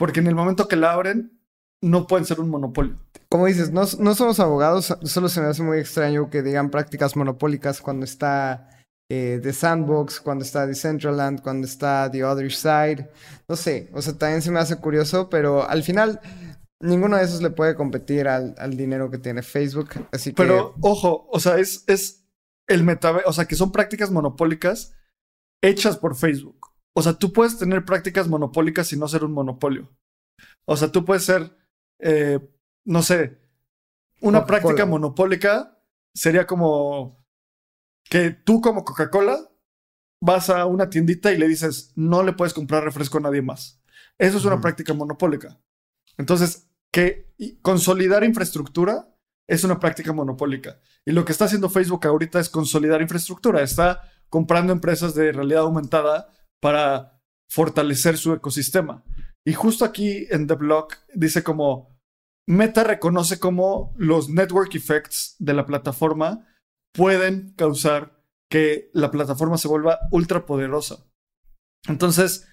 B: porque en el momento que la abren, no pueden ser un monopolio.
A: Como dices, no, no somos abogados, solo se me hace muy extraño que digan prácticas monopólicas cuando está eh, The Sandbox, cuando está Decentraland, cuando está The Other Side. No sé, o sea, también se me hace curioso, pero al final ninguno de esos le puede competir al, al dinero que tiene Facebook. Así que.
B: Pero, ojo, o sea, es, es el metaverso, o sea, que son prácticas monopólicas hechas por Facebook. O sea, tú puedes tener prácticas monopólicas y no ser un monopolio. O sea, tú puedes ser, eh, no sé, una práctica monopólica sería como que tú como Coca-Cola vas a una tiendita y le dices, no le puedes comprar refresco a nadie más. Eso es una práctica monopólica. Entonces, que consolidar infraestructura es una práctica monopólica. Y lo que está haciendo Facebook ahorita es consolidar infraestructura. Está comprando empresas de realidad aumentada para fortalecer su ecosistema. Y justo aquí en The Block dice como Meta reconoce cómo los network effects de la plataforma pueden causar que la plataforma se vuelva ultra poderosa. Entonces,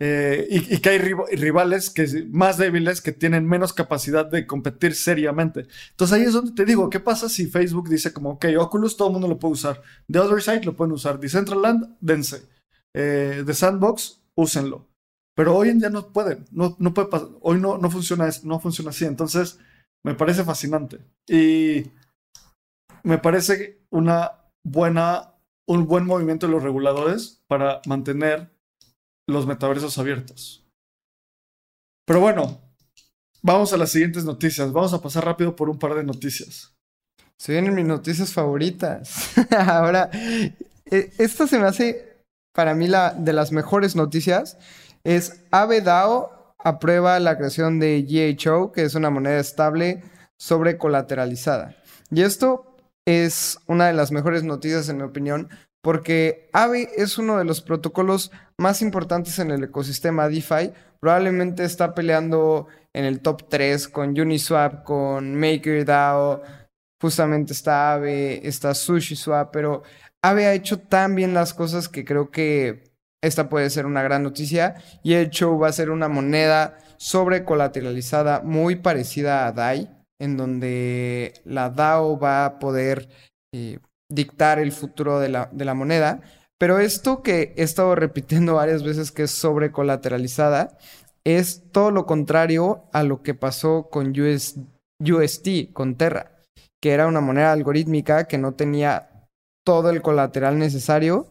B: eh, y, y que hay riv- rivales que, más débiles que tienen menos capacidad de competir seriamente. Entonces ahí es donde te digo, ¿qué pasa si Facebook dice como, ok, Oculus todo el mundo lo puede usar, The Other Side lo pueden usar, Decentraland, dense, eh, The Sandbox, úsenlo. Pero hoy en día no pueden, no, no puede pas- hoy no, no, funciona, no funciona así. Entonces, me parece fascinante. Y me parece una buena, un buen movimiento de los reguladores para mantener los metaversos abiertos. Pero bueno, vamos a las siguientes noticias. Vamos a pasar rápido por un par de noticias.
A: Se vienen mis noticias favoritas. Ahora, eh, esta se me hace para mí la de las mejores noticias. Es Aave DAO aprueba la creación de GHO, que es una moneda estable sobre colateralizada. Y esto es una de las mejores noticias en mi opinión, porque Aave es uno de los protocolos más importantes en el ecosistema DeFi. Probablemente está peleando en el top 3 con Uniswap, con MakerDAO, justamente está Aave, está SushiSwap, pero Aave ha hecho tan bien las cosas que creo que esta puede ser una gran noticia. Y el show va a ser una moneda sobre colateralizada muy parecida a DAI, en donde la DAO va a poder eh, dictar el futuro de la, de la moneda. Pero esto que he estado repitiendo varias veces que es sobre colateralizada es todo lo contrario a lo que pasó con US, UST, con Terra, que era una moneda algorítmica que no tenía todo el colateral necesario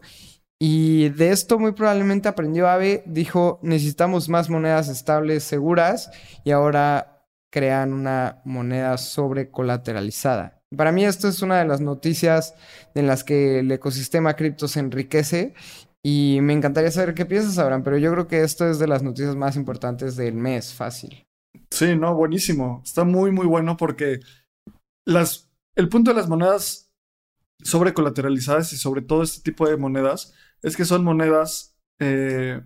A: Y de esto muy probablemente aprendió Aave, dijo, necesitamos más monedas estables, seguras, y ahora crean una moneda sobrecolateralizada. Para mí esto es una de las noticias en las que el ecosistema cripto se enriquece y me encantaría saber qué piensas, Abraham, pero yo creo que esto es de las noticias más importantes del mes, fácil.
B: Sí, no, buenísimo. Está muy, muy bueno porque el punto de las monedas sobrecolateralizadas y sobre todo este tipo de monedas es que son monedas eh,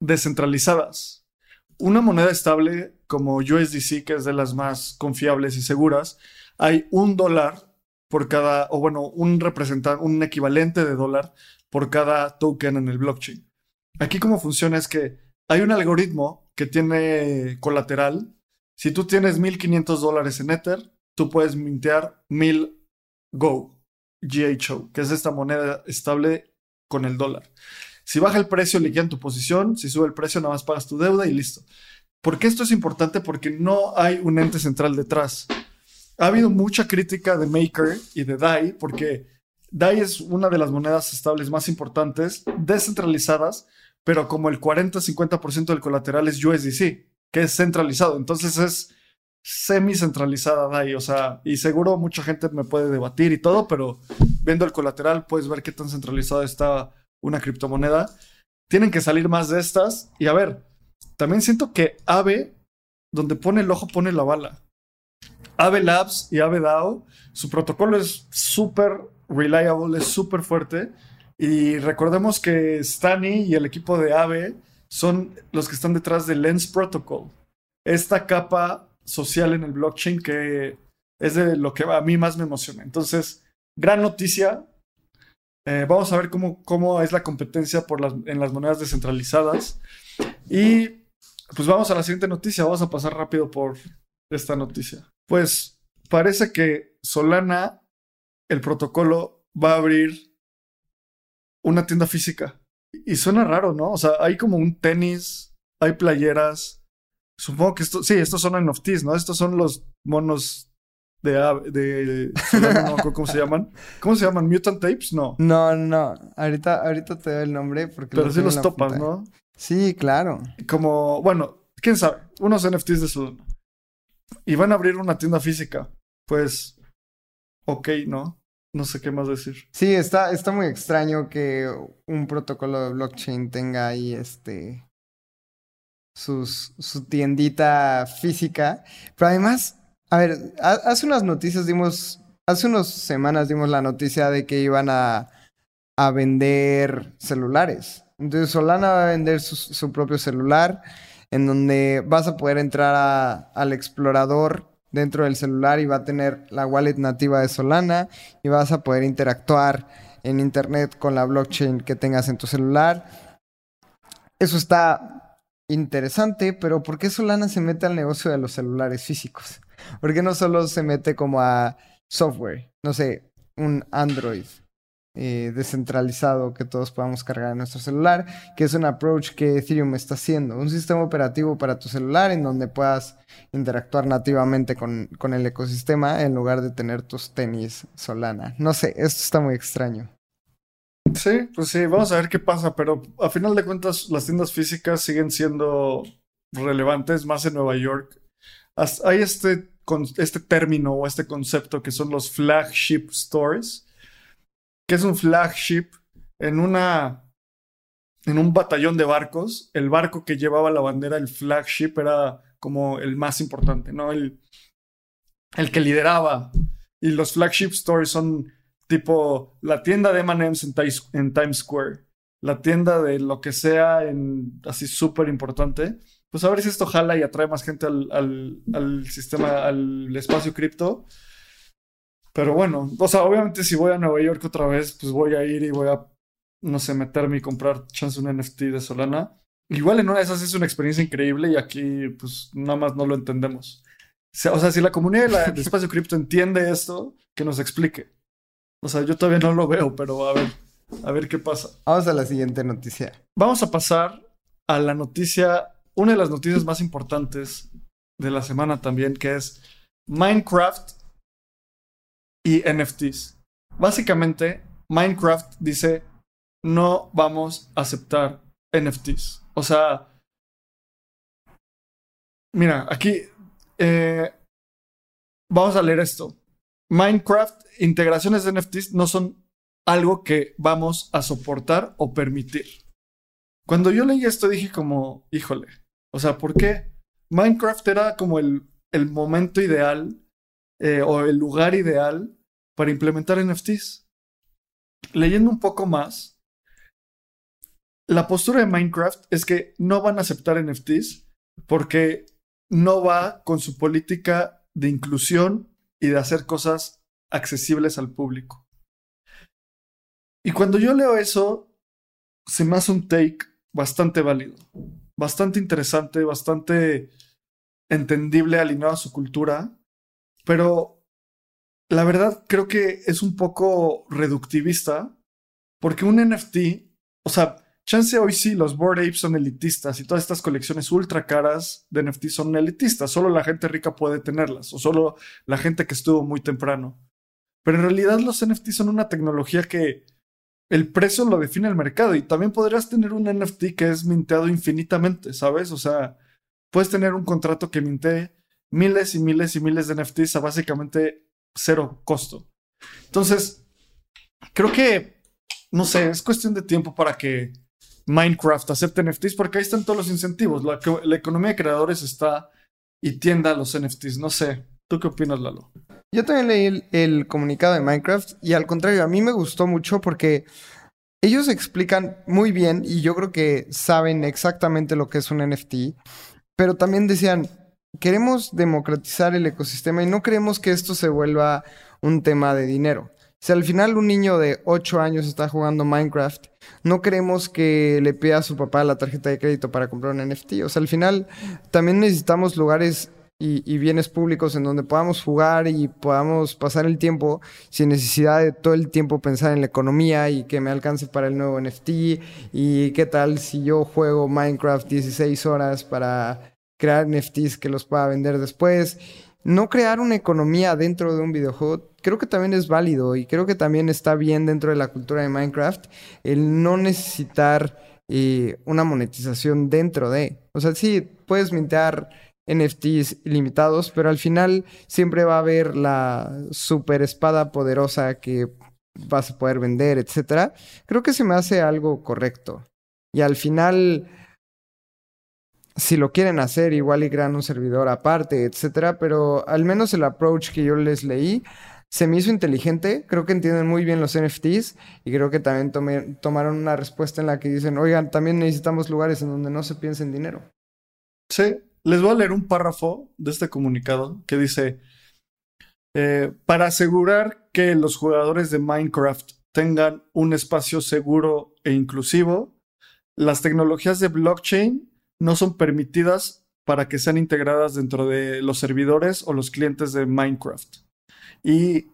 B: descentralizadas. Una moneda estable como USDC, que es de las más confiables y seguras, hay un dólar por cada, o bueno, un representante, un equivalente de dólar por cada token en el blockchain. Aquí cómo funciona es que hay un algoritmo que tiene colateral. Si tú tienes 1500 dólares en Ether, tú puedes mintear 1000 Go, GHO, que es esta moneda estable con el dólar. Si baja el precio, liquidan tu posición. Si sube el precio, nada más pagas tu deuda y listo. ¿Por qué esto es importante? Porque no hay un ente central detrás. Ha habido mucha crítica de Maker y de DAI porque DAI es una de las monedas estables más importantes, descentralizadas, pero como el 40-50% del colateral es USDC, que es centralizado. Entonces es semi-centralizada DAI, o sea, y seguro mucha gente me puede debatir y todo, pero viendo el colateral puedes ver qué tan centralizada está una criptomoneda. Tienen que salir más de estas. Y a ver, también siento que AVE, donde pone el ojo, pone la bala. AVE Labs y AVE DAO, su protocolo es súper reliable, es súper fuerte. Y recordemos que Stani y el equipo de AVE son los que están detrás del Lens Protocol. Esta capa social en el blockchain que es de lo que a mí más me emociona. Entonces, gran noticia. Eh, vamos a ver cómo, cómo es la competencia en las monedas descentralizadas. Y pues vamos a la siguiente noticia. Vamos a pasar rápido por esta noticia. Pues parece que Solana, el protocolo, va a abrir una tienda física. Y suena raro, ¿no? O sea, hay como un tenis, hay playeras. Supongo que esto, sí, estos son NFTs, ¿no? Estos son los monos de, de, no cómo se llaman. ¿Cómo se llaman? ¿Mutant Tapes? No.
A: No, no. Ahorita, ahorita te doy el nombre porque.
B: Pero sí los topas, ¿no?
A: Sí, claro.
B: Como, bueno, quién sabe, unos NFTs de Solana. Y van a abrir una tienda física. Pues, ok, ¿no? No sé qué más decir.
A: Sí, está, está muy extraño que un protocolo de blockchain tenga ahí este. Sus, su tiendita física. Pero además, a ver, hace unas noticias dimos. Hace unas semanas dimos la noticia de que iban a, a vender celulares. Entonces Solana va a vender su, su propio celular, en donde vas a poder entrar al explorador dentro del celular y va a tener la wallet nativa de Solana y vas a poder interactuar en internet con la blockchain que tengas en tu celular. Eso está interesante, pero ¿por qué Solana se mete al negocio de los celulares físicos? ¿Por qué no solo se mete como a software? No sé, un Android eh, descentralizado que todos podamos cargar en nuestro celular, que es un approach que Ethereum está haciendo, un sistema operativo para tu celular en donde puedas interactuar nativamente con, con el ecosistema en lugar de tener tus tenis Solana. No sé, esto está muy extraño.
B: Sí, pues sí, vamos a ver qué pasa, pero a final de cuentas las tiendas físicas siguen siendo relevantes más en Nueva York. Hay este, este término o este concepto que son los flagship stores, que es un flagship en una en un batallón de barcos. El barco que llevaba la bandera, el flagship, era como el más importante, ¿no? El, el que lideraba. Y los flagship stores son tipo la tienda de M&M's en, Times Square, la tienda de lo que sea en así súper importante. Pues a ver si esto jala y atrae más gente al, al, al sistema, al espacio cripto. Pero bueno, o sea, obviamente si voy a Nueva York otra vez, pues voy a ir y voy a, no sé, meterme y comprar chance un NFT de Solana. Igual en una de esas es una experiencia increíble y aquí pues nada más no lo entendemos. O sea, si la comunidad de espacio cripto entiende esto, que nos explique. O sea, yo todavía no lo veo, pero a ver, a ver qué pasa.
A: Vamos a la siguiente noticia.
B: Vamos a pasar a la noticia, una de las noticias más importantes de la semana también, que es Minecraft y NFTs. Básicamente, Minecraft dice, no vamos a aceptar NFTs. O sea, mira, aquí eh, vamos a leer esto. Minecraft, integraciones de NFTs no son algo que vamos a soportar o permitir. Cuando yo leí esto dije como, híjole, o sea, ¿por qué? Minecraft era como el, el momento ideal eh, o el lugar ideal para implementar NFTs. Leyendo un poco más, la postura de Minecraft es que no van a aceptar NFTs porque no va con su política de inclusión y de hacer cosas accesibles al público. Y cuando yo leo eso, se me hace un take bastante válido, bastante interesante, bastante entendible, alineado a su cultura, pero la verdad creo que es un poco reductivista, porque un NFT, o sea, chance hoy sí los Bored Apes son elitistas y todas estas colecciones ultra caras de NFT son elitistas, solo la gente rica puede tenerlas, o solo la gente que estuvo muy temprano. Pero en realidad los NFT son una tecnología que el precio lo define el mercado y también podrías tener un NFT que es minteado infinitamente, ¿sabes? O sea, puedes tener un contrato que minte miles y miles y miles de NFTs a básicamente cero costo. Entonces, creo que, no sé, es cuestión de tiempo para que Minecraft acepte NFTs porque ahí están todos los incentivos. La, economía de creadores está y tienda a los NFTs. No sé, ¿tú qué opinas, Lalo?
A: Yo también leí el, comunicado de Minecraft y al contrario, a mí me gustó mucho porque ellos explican muy bien y yo creo que saben exactamente lo que es un NFT, pero también decían, queremos democratizar el ecosistema y no queremos que esto se vuelva un tema de dinero. Si al final un niño de 8 años está jugando Minecraft, no queremos que le pida a su papá la tarjeta de crédito para comprar un NFT. O sea, al final también necesitamos lugares y, bienes públicos en donde podamos jugar y podamos pasar el tiempo sin necesidad de todo el tiempo pensar en la economía y que me alcance para el nuevo NFT y qué tal si yo juego Minecraft 16 horas para crear NFTs que los pueda vender después. No crear una economía dentro de un videojuego creo que también es válido y creo que también está bien dentro de la cultura de Minecraft el no necesitar eh, una monetización dentro de. O sea, sí, puedes mintear NFTs limitados, pero al final siempre va a haber la super espada poderosa que vas a poder vender, etcétera. Creo que se me hace algo correcto. Y al final, si lo quieren hacer, igual y crean un servidor aparte, etcétera, pero al menos el approach que yo les leí se me hizo inteligente. Creo que entienden muy bien los NFTs y creo que también tomaron una respuesta en la que dicen, oigan, también necesitamos lugares en donde no se piense en dinero.
B: Sí, les voy a leer un párrafo de este comunicado que dice, eh, para asegurar que los jugadores de Minecraft tengan un espacio seguro e inclusivo, las tecnologías de blockchain no son permitidas para que sean integradas dentro de los servidores o los clientes de Minecraft. Y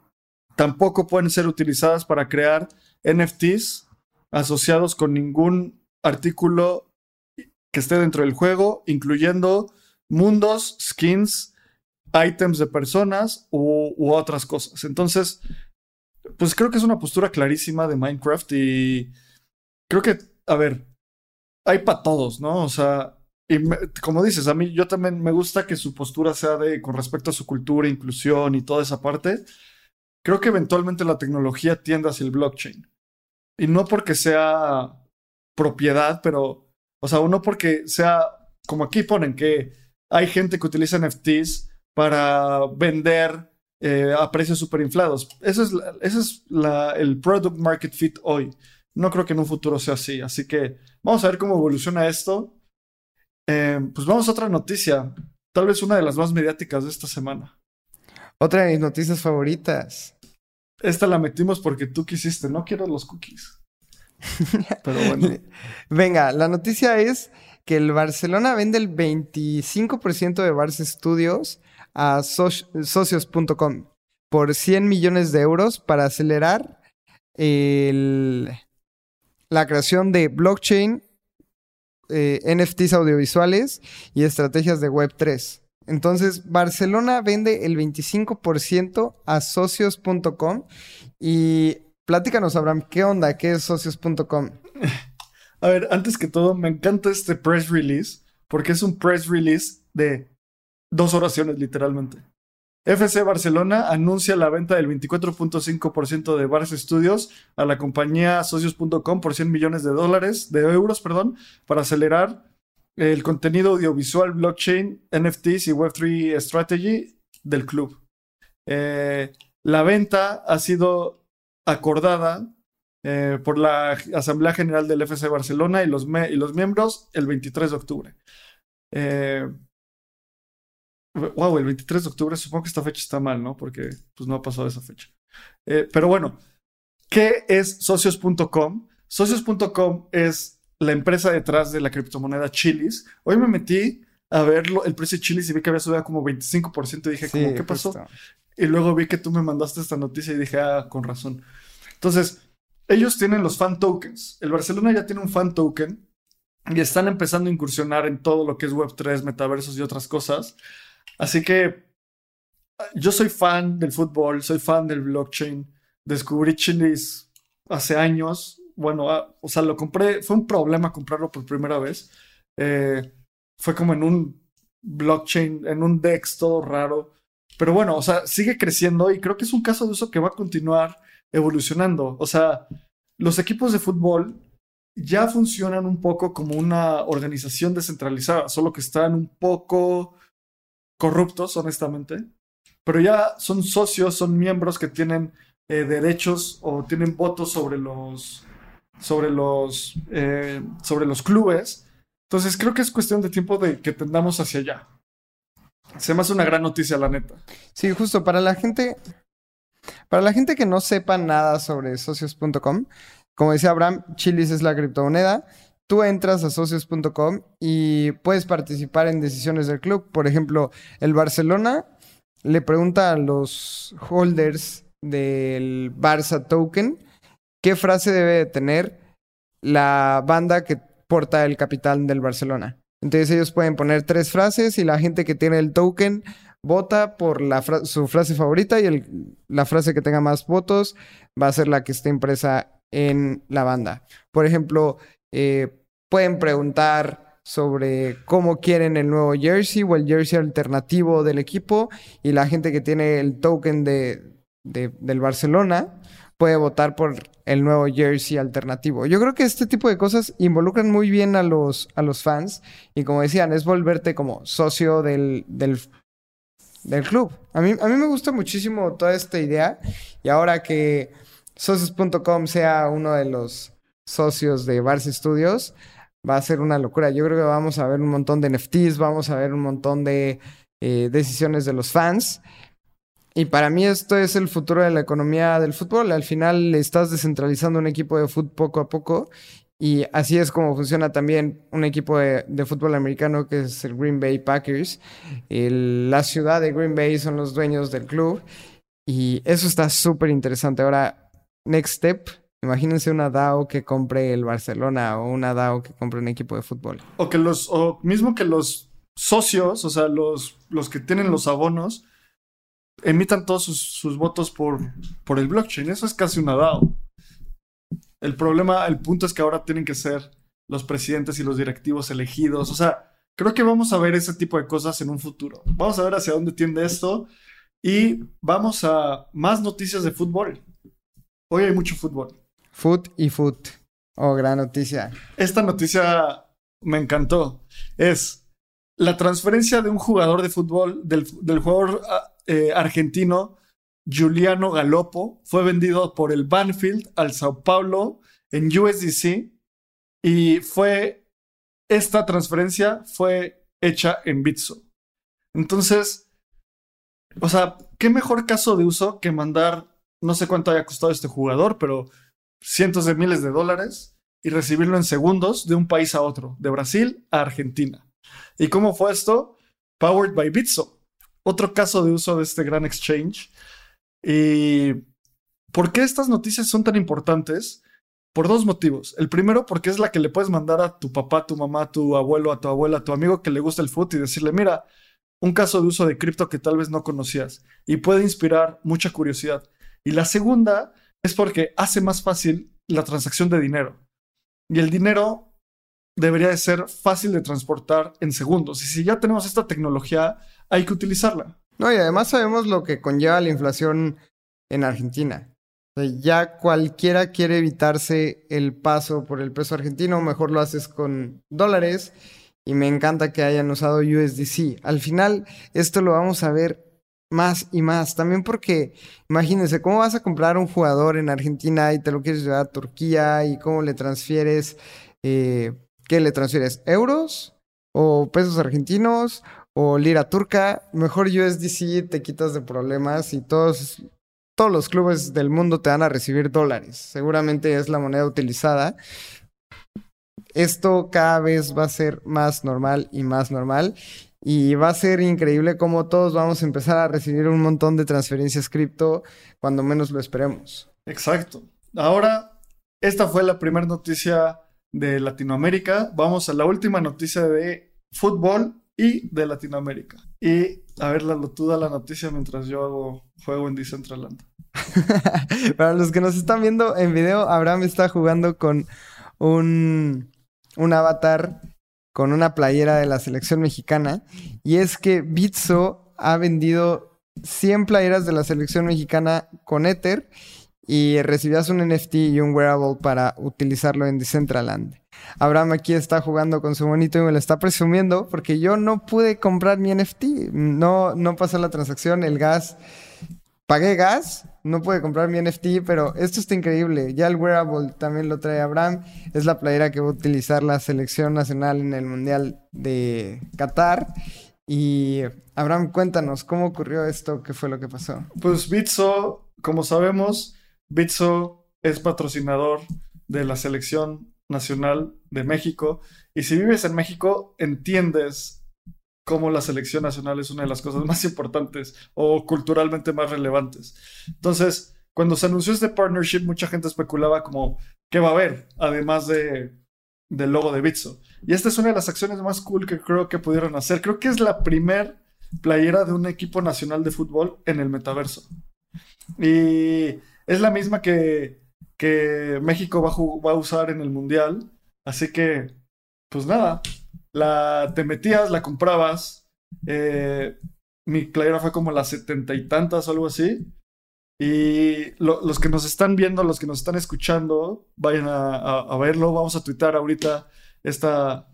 B: tampoco pueden ser utilizadas para crear NFTs asociados con ningún artículo que esté dentro del juego, incluyendo mundos, skins, items de personas u, otras cosas. Entonces, pues creo que es una postura clarísima de Minecraft y creo que, a ver, hay para todos, ¿no? O sea, y como dices, a mí yo también me gusta que su postura sea de con respecto a su cultura, inclusión y toda esa parte. Creo que eventualmente la tecnología tiende hacia el blockchain. Y no porque sea propiedad, pero, o sea, no porque sea, como aquí ponen que hay gente que utiliza NFTs para vender eh, a precios super inflados. Ese es, es el product market fit hoy. No creo que en un futuro sea así. Así que vamos a ver cómo evoluciona esto. Eh, pues vamos a otra noticia. Tal vez una de las más mediáticas de esta semana.
A: Otra de mis noticias favoritas.
B: Esta la metimos porque tú quisiste. No quiero los cookies. Pero bueno.
A: Venga, la noticia es que el Barcelona vende el 25% de Barça Studios a socios.com por 100 millones de euros para acelerar la creación de blockchain, eh, NFTs audiovisuales y estrategias de Web3. Entonces, Barcelona vende el 25% a socios.com y Platícanos, Abraham, ¿qué onda? ¿Qué es socios.com?
B: A ver, antes que todo, me encanta este press release porque es un press release de dos oraciones literalmente. FC Barcelona anuncia la venta del 24.5% de Barça Studios a la compañía socios.com por 100 millones de dólares, de euros, perdón, para acelerar el contenido audiovisual, blockchain, NFTs y Web3 Strategy del club. Eh, la venta ha sido acordada eh, por la Asamblea General del FC Barcelona y los, miembros el 23 de octubre. Eh, wow, el 23 de octubre, supongo que esta fecha está mal, ¿no? Porque pues no ha pasado esa fecha. Eh, pero bueno, ¿qué es socios.com? Socios.com es la empresa detrás de la criptomoneda Chilis. Hoy me metí a ver el precio de Chilis y vi que había subido como 25% y dije, ¿qué pasó? Y luego vi que tú me mandaste esta noticia y dije, ah, con razón. Entonces, ellos tienen los fan tokens. El Barcelona ya tiene un fan token y están empezando a incursionar en todo lo que es Web3, metaversos y otras cosas. Así que yo soy fan del fútbol, soy fan del blockchain. Descubrí Chilis hace años. Bueno, ah, o sea, lo compré, fue un problema comprarlo por primera vez. Eh, fue como en un blockchain, en un DEX todo raro. Pero bueno, o sea, sigue creciendo y creo que es un caso de uso que va a continuar evolucionando. O sea, los equipos de fútbol ya funcionan un poco como una organización descentralizada, solo que están un poco corruptos, honestamente, pero ya son socios, son miembros que tienen eh, derechos o tienen votos sobre los, sobre los, eh, sobre los clubes. Entonces creo que es cuestión de tiempo de que tendamos hacia allá. Se me hace una gran noticia, la neta.
A: Sí, justo para la gente, para la gente que no sepa nada sobre socios.com, como decía Abraham, Chilis es la criptomoneda. Tú entras a socios.com y puedes participar en decisiones del club. Por ejemplo, el Barcelona le pregunta a los holders del Barça Token qué frase debe tener la banda que porta el capital del Barcelona. Entonces ellos pueden poner tres frases y la gente que tiene el token vota por su frase favorita y la frase que tenga más votos va a ser la que esté impresa en la banda. Por ejemplo, eh, pueden preguntar sobre cómo quieren el nuevo jersey o el jersey alternativo del equipo y la gente que tiene el token de, del Barcelona puede votar por el nuevo jersey alternativo. Yo creo que este tipo de cosas involucran muy bien a los, a los fans y como decían, es volverte como socio del, del, del club. A mí, a mí me gusta muchísimo toda esta idea y ahora que socios.com sea uno de los socios de Barça Studios, va a ser una locura. Yo creo que vamos a ver un montón de NFTs, vamos a ver un montón de eh, decisiones de los fans. Y para mí esto es el futuro de la economía del fútbol. Al final estás descentralizando un equipo de fútbol poco a poco. Y así es como funciona también un equipo de, fútbol americano que es el Green Bay Packers. la ciudad de Green Bay son los dueños del club. Y eso está súper interesante. Ahora, next step, imagínense una DAO que compre el Barcelona o una DAO que compre un equipo de fútbol.
B: O que los, o mismo que los socios, o sea, los, los que tienen los abonos, emitan todos sus, votos por, por el blockchain. Eso es casi una DAO. El problema, el punto es que ahora tienen que ser los presidentes y los directivos elegidos. O sea, creo que vamos a ver ese tipo de cosas en un futuro. Vamos a ver hacia dónde tiende esto y vamos a más noticias de fútbol. Hoy hay mucho fútbol.
A: Foot y foot. Oh, gran noticia.
B: Esta noticia me encantó. Es la transferencia de un jugador de fútbol, del, jugador ah, eh, argentino Giuliano Galopo, fue vendido por el Banfield al Sao Paulo en USDC y fue, esta transferencia fue hecha en Bitso. Entonces, o sea, ¿qué mejor caso de uso que mandar no sé cuánto haya costado este jugador, pero cientos de miles de dólares y recibirlo en segundos de un país a otro, de Brasil a Argentina. ¿Y cómo fue esto? Powered by Bitso. Otro caso de uso de este gran exchange. ¿Y por qué estas noticias son tan importantes? Por dos motivos. El primero, porque es la que le puedes mandar a tu papá, tu mamá, tu abuelo, a tu abuela, a tu amigo que le gusta el fútbol y decirle, mira, un caso de uso de cripto que tal vez no conocías y puede inspirar mucha curiosidad. Y la segunda es porque hace más fácil la transacción de dinero. Y el dinero debería de ser fácil de transportar en segundos. Y si ya tenemos esta tecnología, hay que utilizarla.
A: No, y además sabemos lo que conlleva la inflación en Argentina. ya cualquiera quiere evitarse el paso por el peso argentino, mejor lo haces con dólares. Y me encanta que hayan usado USDC. Al final, esto lo vamos a ver más y más. También porque, imagínense, ¿cómo vas a comprar un jugador en Argentina y te lo quieres llevar a Turquía y cómo le transfieres, eh, ¿qué le transfieres? ¿Euros? ¿O pesos argentinos? ¿O lira turca? Mejor USDC te quitas de problemas y todos, todos los clubes del mundo te van a recibir dólares. Seguramente es la moneda utilizada. Esto cada vez va a ser más normal y más normal. Y va a ser increíble cómo todos vamos a empezar a recibir un montón de transferencias cripto cuando menos lo esperemos.
B: Exacto. Ahora, esta fue la primera noticia de Latinoamérica. Vamos a la última noticia de fútbol y de Latinoamérica. Y a ver, la da la noticia mientras yo hago juego en Decentraland.
A: Para los que nos están viendo en video, Abraham está jugando con un, un avatar con una playera de la selección mexicana. Y es que Bitso ha vendido 100 playeras de la selección mexicana con Ether y recibías un NFT y un wearable para utilizarlo en Decentraland. Abraham aquí está jugando con su monito y me lo está presumiendo porque yo no pude comprar mi NFT. No, no pasó la transacción, el gas. Pagué gas, no pude comprar mi NFT, pero esto está increíble. Ya el wearable también lo trae Abraham. Es la playera que va a utilizar la selección nacional en el Mundial de Qatar. Y Abraham, cuéntanos, ¿cómo ocurrió esto? ¿Qué fue lo que pasó?
B: Pues Bitso, como sabemos, Bitso es patrocinador de la selección nacional de México. Y si vives en México, entiendes cómo la selección nacional es una de las cosas más importantes o culturalmente más relevantes. Entonces, cuando se anunció este partnership, mucha gente especulaba como, ¿qué va a haber? Además de, del logo de Bitso. Y esta es una de las acciones más cool que creo que pudieron hacer. Creo que es la primer playera de un equipo nacional de fútbol en el metaverso. Y es la misma que, que México va va a usar en el Mundial. Así que, pues nada, la, te metías, la comprabas. Eh, mi playera fue como las setenta y tantas algo así. Y los que nos están viendo, los que nos están escuchando, vayan a, verlo. Vamos a twittar ahorita esta,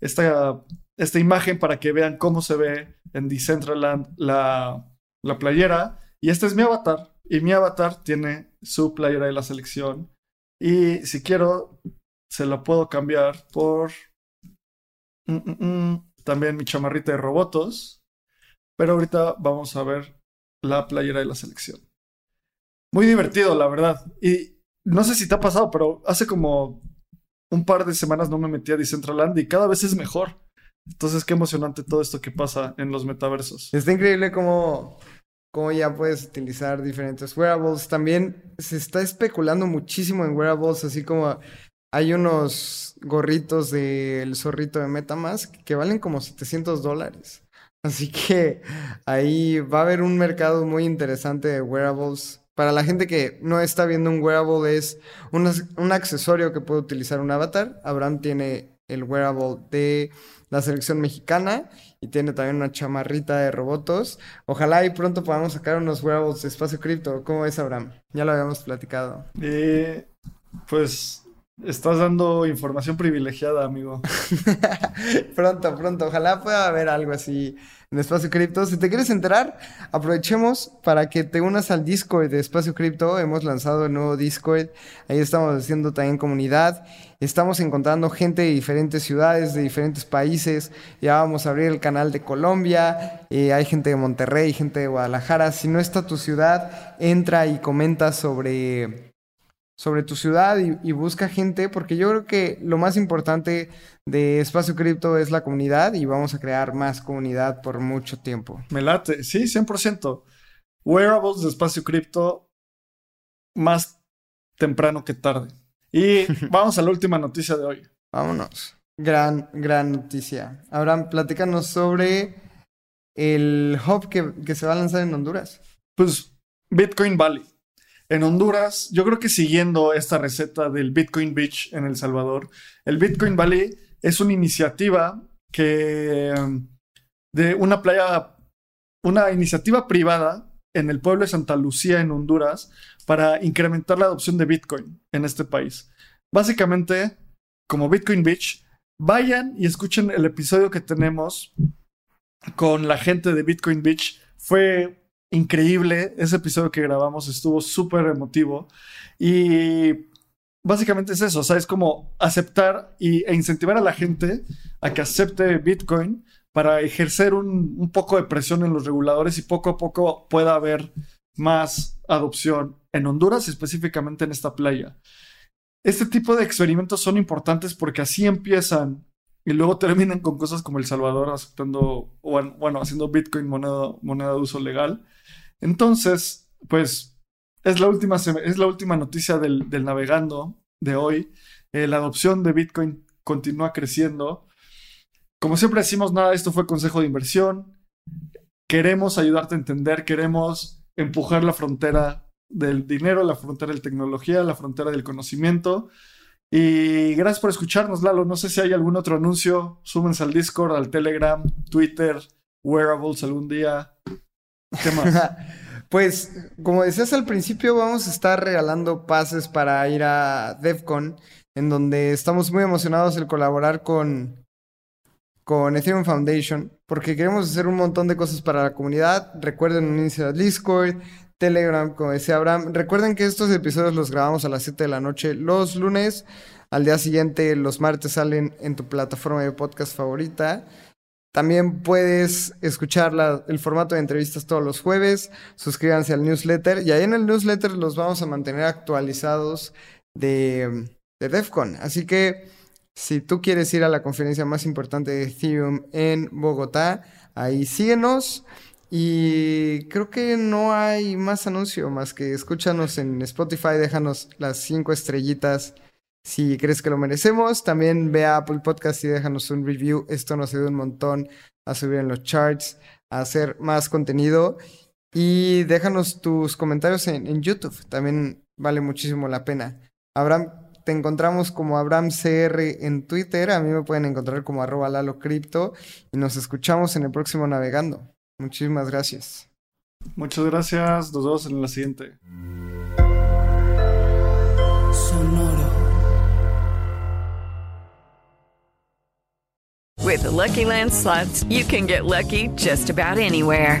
B: esta, esta imagen para que vean cómo se ve en Decentraland la, la playera. Y este es mi avatar. Y mi avatar tiene su playera de la selección. Y si quiero, se la puedo cambiar por Mm, mm, mm. También mi chamarrita de robotos. Pero ahorita vamos a ver la playera de la selección. Muy divertido, la verdad. Y no sé si te ha pasado, pero hace como un par de semanas no me metí a Decentraland y cada vez es mejor. Entonces, qué emocionante todo esto que pasa en los metaversos.
A: Está increíble cómo, cómo ya puedes utilizar diferentes wearables. También se está especulando muchísimo en wearables, así como hay unos gorritos del zorrito de Metamask que valen como 700 dólares. Así que ahí va a haber un mercado muy interesante de wearables. Para la gente que no está viendo un wearable es un, un accesorio que puede utilizar un avatar. Abraham tiene el wearable de la selección mexicana y tiene también una chamarrita de robotos. Ojalá y pronto podamos sacar unos wearables de espacio cripto. ¿Cómo es, Abraham? Ya lo habíamos platicado.
B: Eh, pues Estás dando información privilegiada, amigo.
A: pronto, pronto. Ojalá pueda haber algo así en Espacio Cripto. Si te quieres enterar, aprovechemos para que te unas al Discord de Espacio Cripto. Hemos lanzado el nuevo Discord. Ahí estamos haciendo también comunidad. Estamos encontrando gente de diferentes ciudades, de diferentes países. Ya vamos a abrir el canal de Colombia. Eh, hay gente de Monterrey, gente de Guadalajara. Si no está tu ciudad, entra y comenta sobre sobre tu ciudad y, busca gente, porque yo creo que lo más importante de Espacio Cripto es la comunidad y vamos a crear más comunidad por mucho tiempo.
B: Me late, sí, 100%. Wearables de Espacio Cripto más temprano que tarde. Y vamos a la última noticia de hoy.
A: Vámonos. Gran, gran noticia. Abraham, platícanos sobre el hub que, que se va a lanzar en Honduras.
B: Pues Bitcoin Valley en Honduras, yo creo que siguiendo esta receta del Bitcoin Beach en El Salvador, el Bitcoin Valley es una iniciativa que de una playa, una iniciativa privada en el pueblo de Santa Lucía, en Honduras, para incrementar la adopción de Bitcoin en este país. Básicamente, como Bitcoin Beach, vayan y escuchen el episodio que tenemos con la gente de Bitcoin Beach. Fue increíble. Ese episodio que grabamos estuvo súper emotivo. Y básicamente es eso, o sea, es como aceptar y, e incentivar a la gente a que acepte Bitcoin para ejercer un, un, poco de presión en los reguladores y poco a poco pueda haber más adopción en Honduras, específicamente en esta playa. Este tipo de experimentos son importantes porque así empiezan y luego terminan con cosas como El Salvador aceptando, bueno, haciendo Bitcoin moneda, moneda de uso legal. Entonces, pues es la última, es la última noticia del, navegando de hoy. Eh, la adopción de Bitcoin continúa creciendo. Como siempre decimos, nada, esto fue consejo de inversión. Queremos ayudarte a entender, queremos empujar la frontera del dinero, la frontera de la tecnología, la frontera del conocimiento. Y gracias por escucharnos, Lalo. No sé si hay algún otro anuncio. Súmense al Discord, al Telegram, Twitter, Wearables algún día. ¿Qué más?
A: pues, como decías al principio, vamos a estar regalando pases para ir a DevCon, en donde estamos muy emocionados de colaborar con, con Ethereum Foundation, porque queremos hacer un montón de cosas para la comunidad. Recuerden unirse al Discord, Telegram, como decía Abraham. Recuerden que estos episodios los grabamos a las 7 de la noche los lunes. Al día siguiente, los martes, salen en tu plataforma de podcast favorita. También puedes escuchar el formato de entrevistas todos los jueves. Suscríbanse al newsletter. Y ahí en el newsletter los vamos a mantener actualizados de, de DEFCON. Así que si tú quieres ir a la conferencia más importante de Ethereum en Bogotá, ahí síguenos. Y creo que no hay más anuncio más que escúchanos en Spotify, déjanos las cinco estrellitas si crees que lo merecemos. También ve a Apple Podcast y déjanos un review. Esto nos ayuda un montón a subir en los charts, a hacer más contenido. Y déjanos tus comentarios en, YouTube. También vale muchísimo la pena. Abraham, te encontramos como AbramCR en Twitter. A mí me pueden encontrar como arroba Lalo Y nos escuchamos en el próximo Navegando. Muchísimas gracias.
B: Muchas gracias. Nos vemos en la siguiente.
C: Sonoro. With the Lucky Land slots, you can get lucky just about anywhere.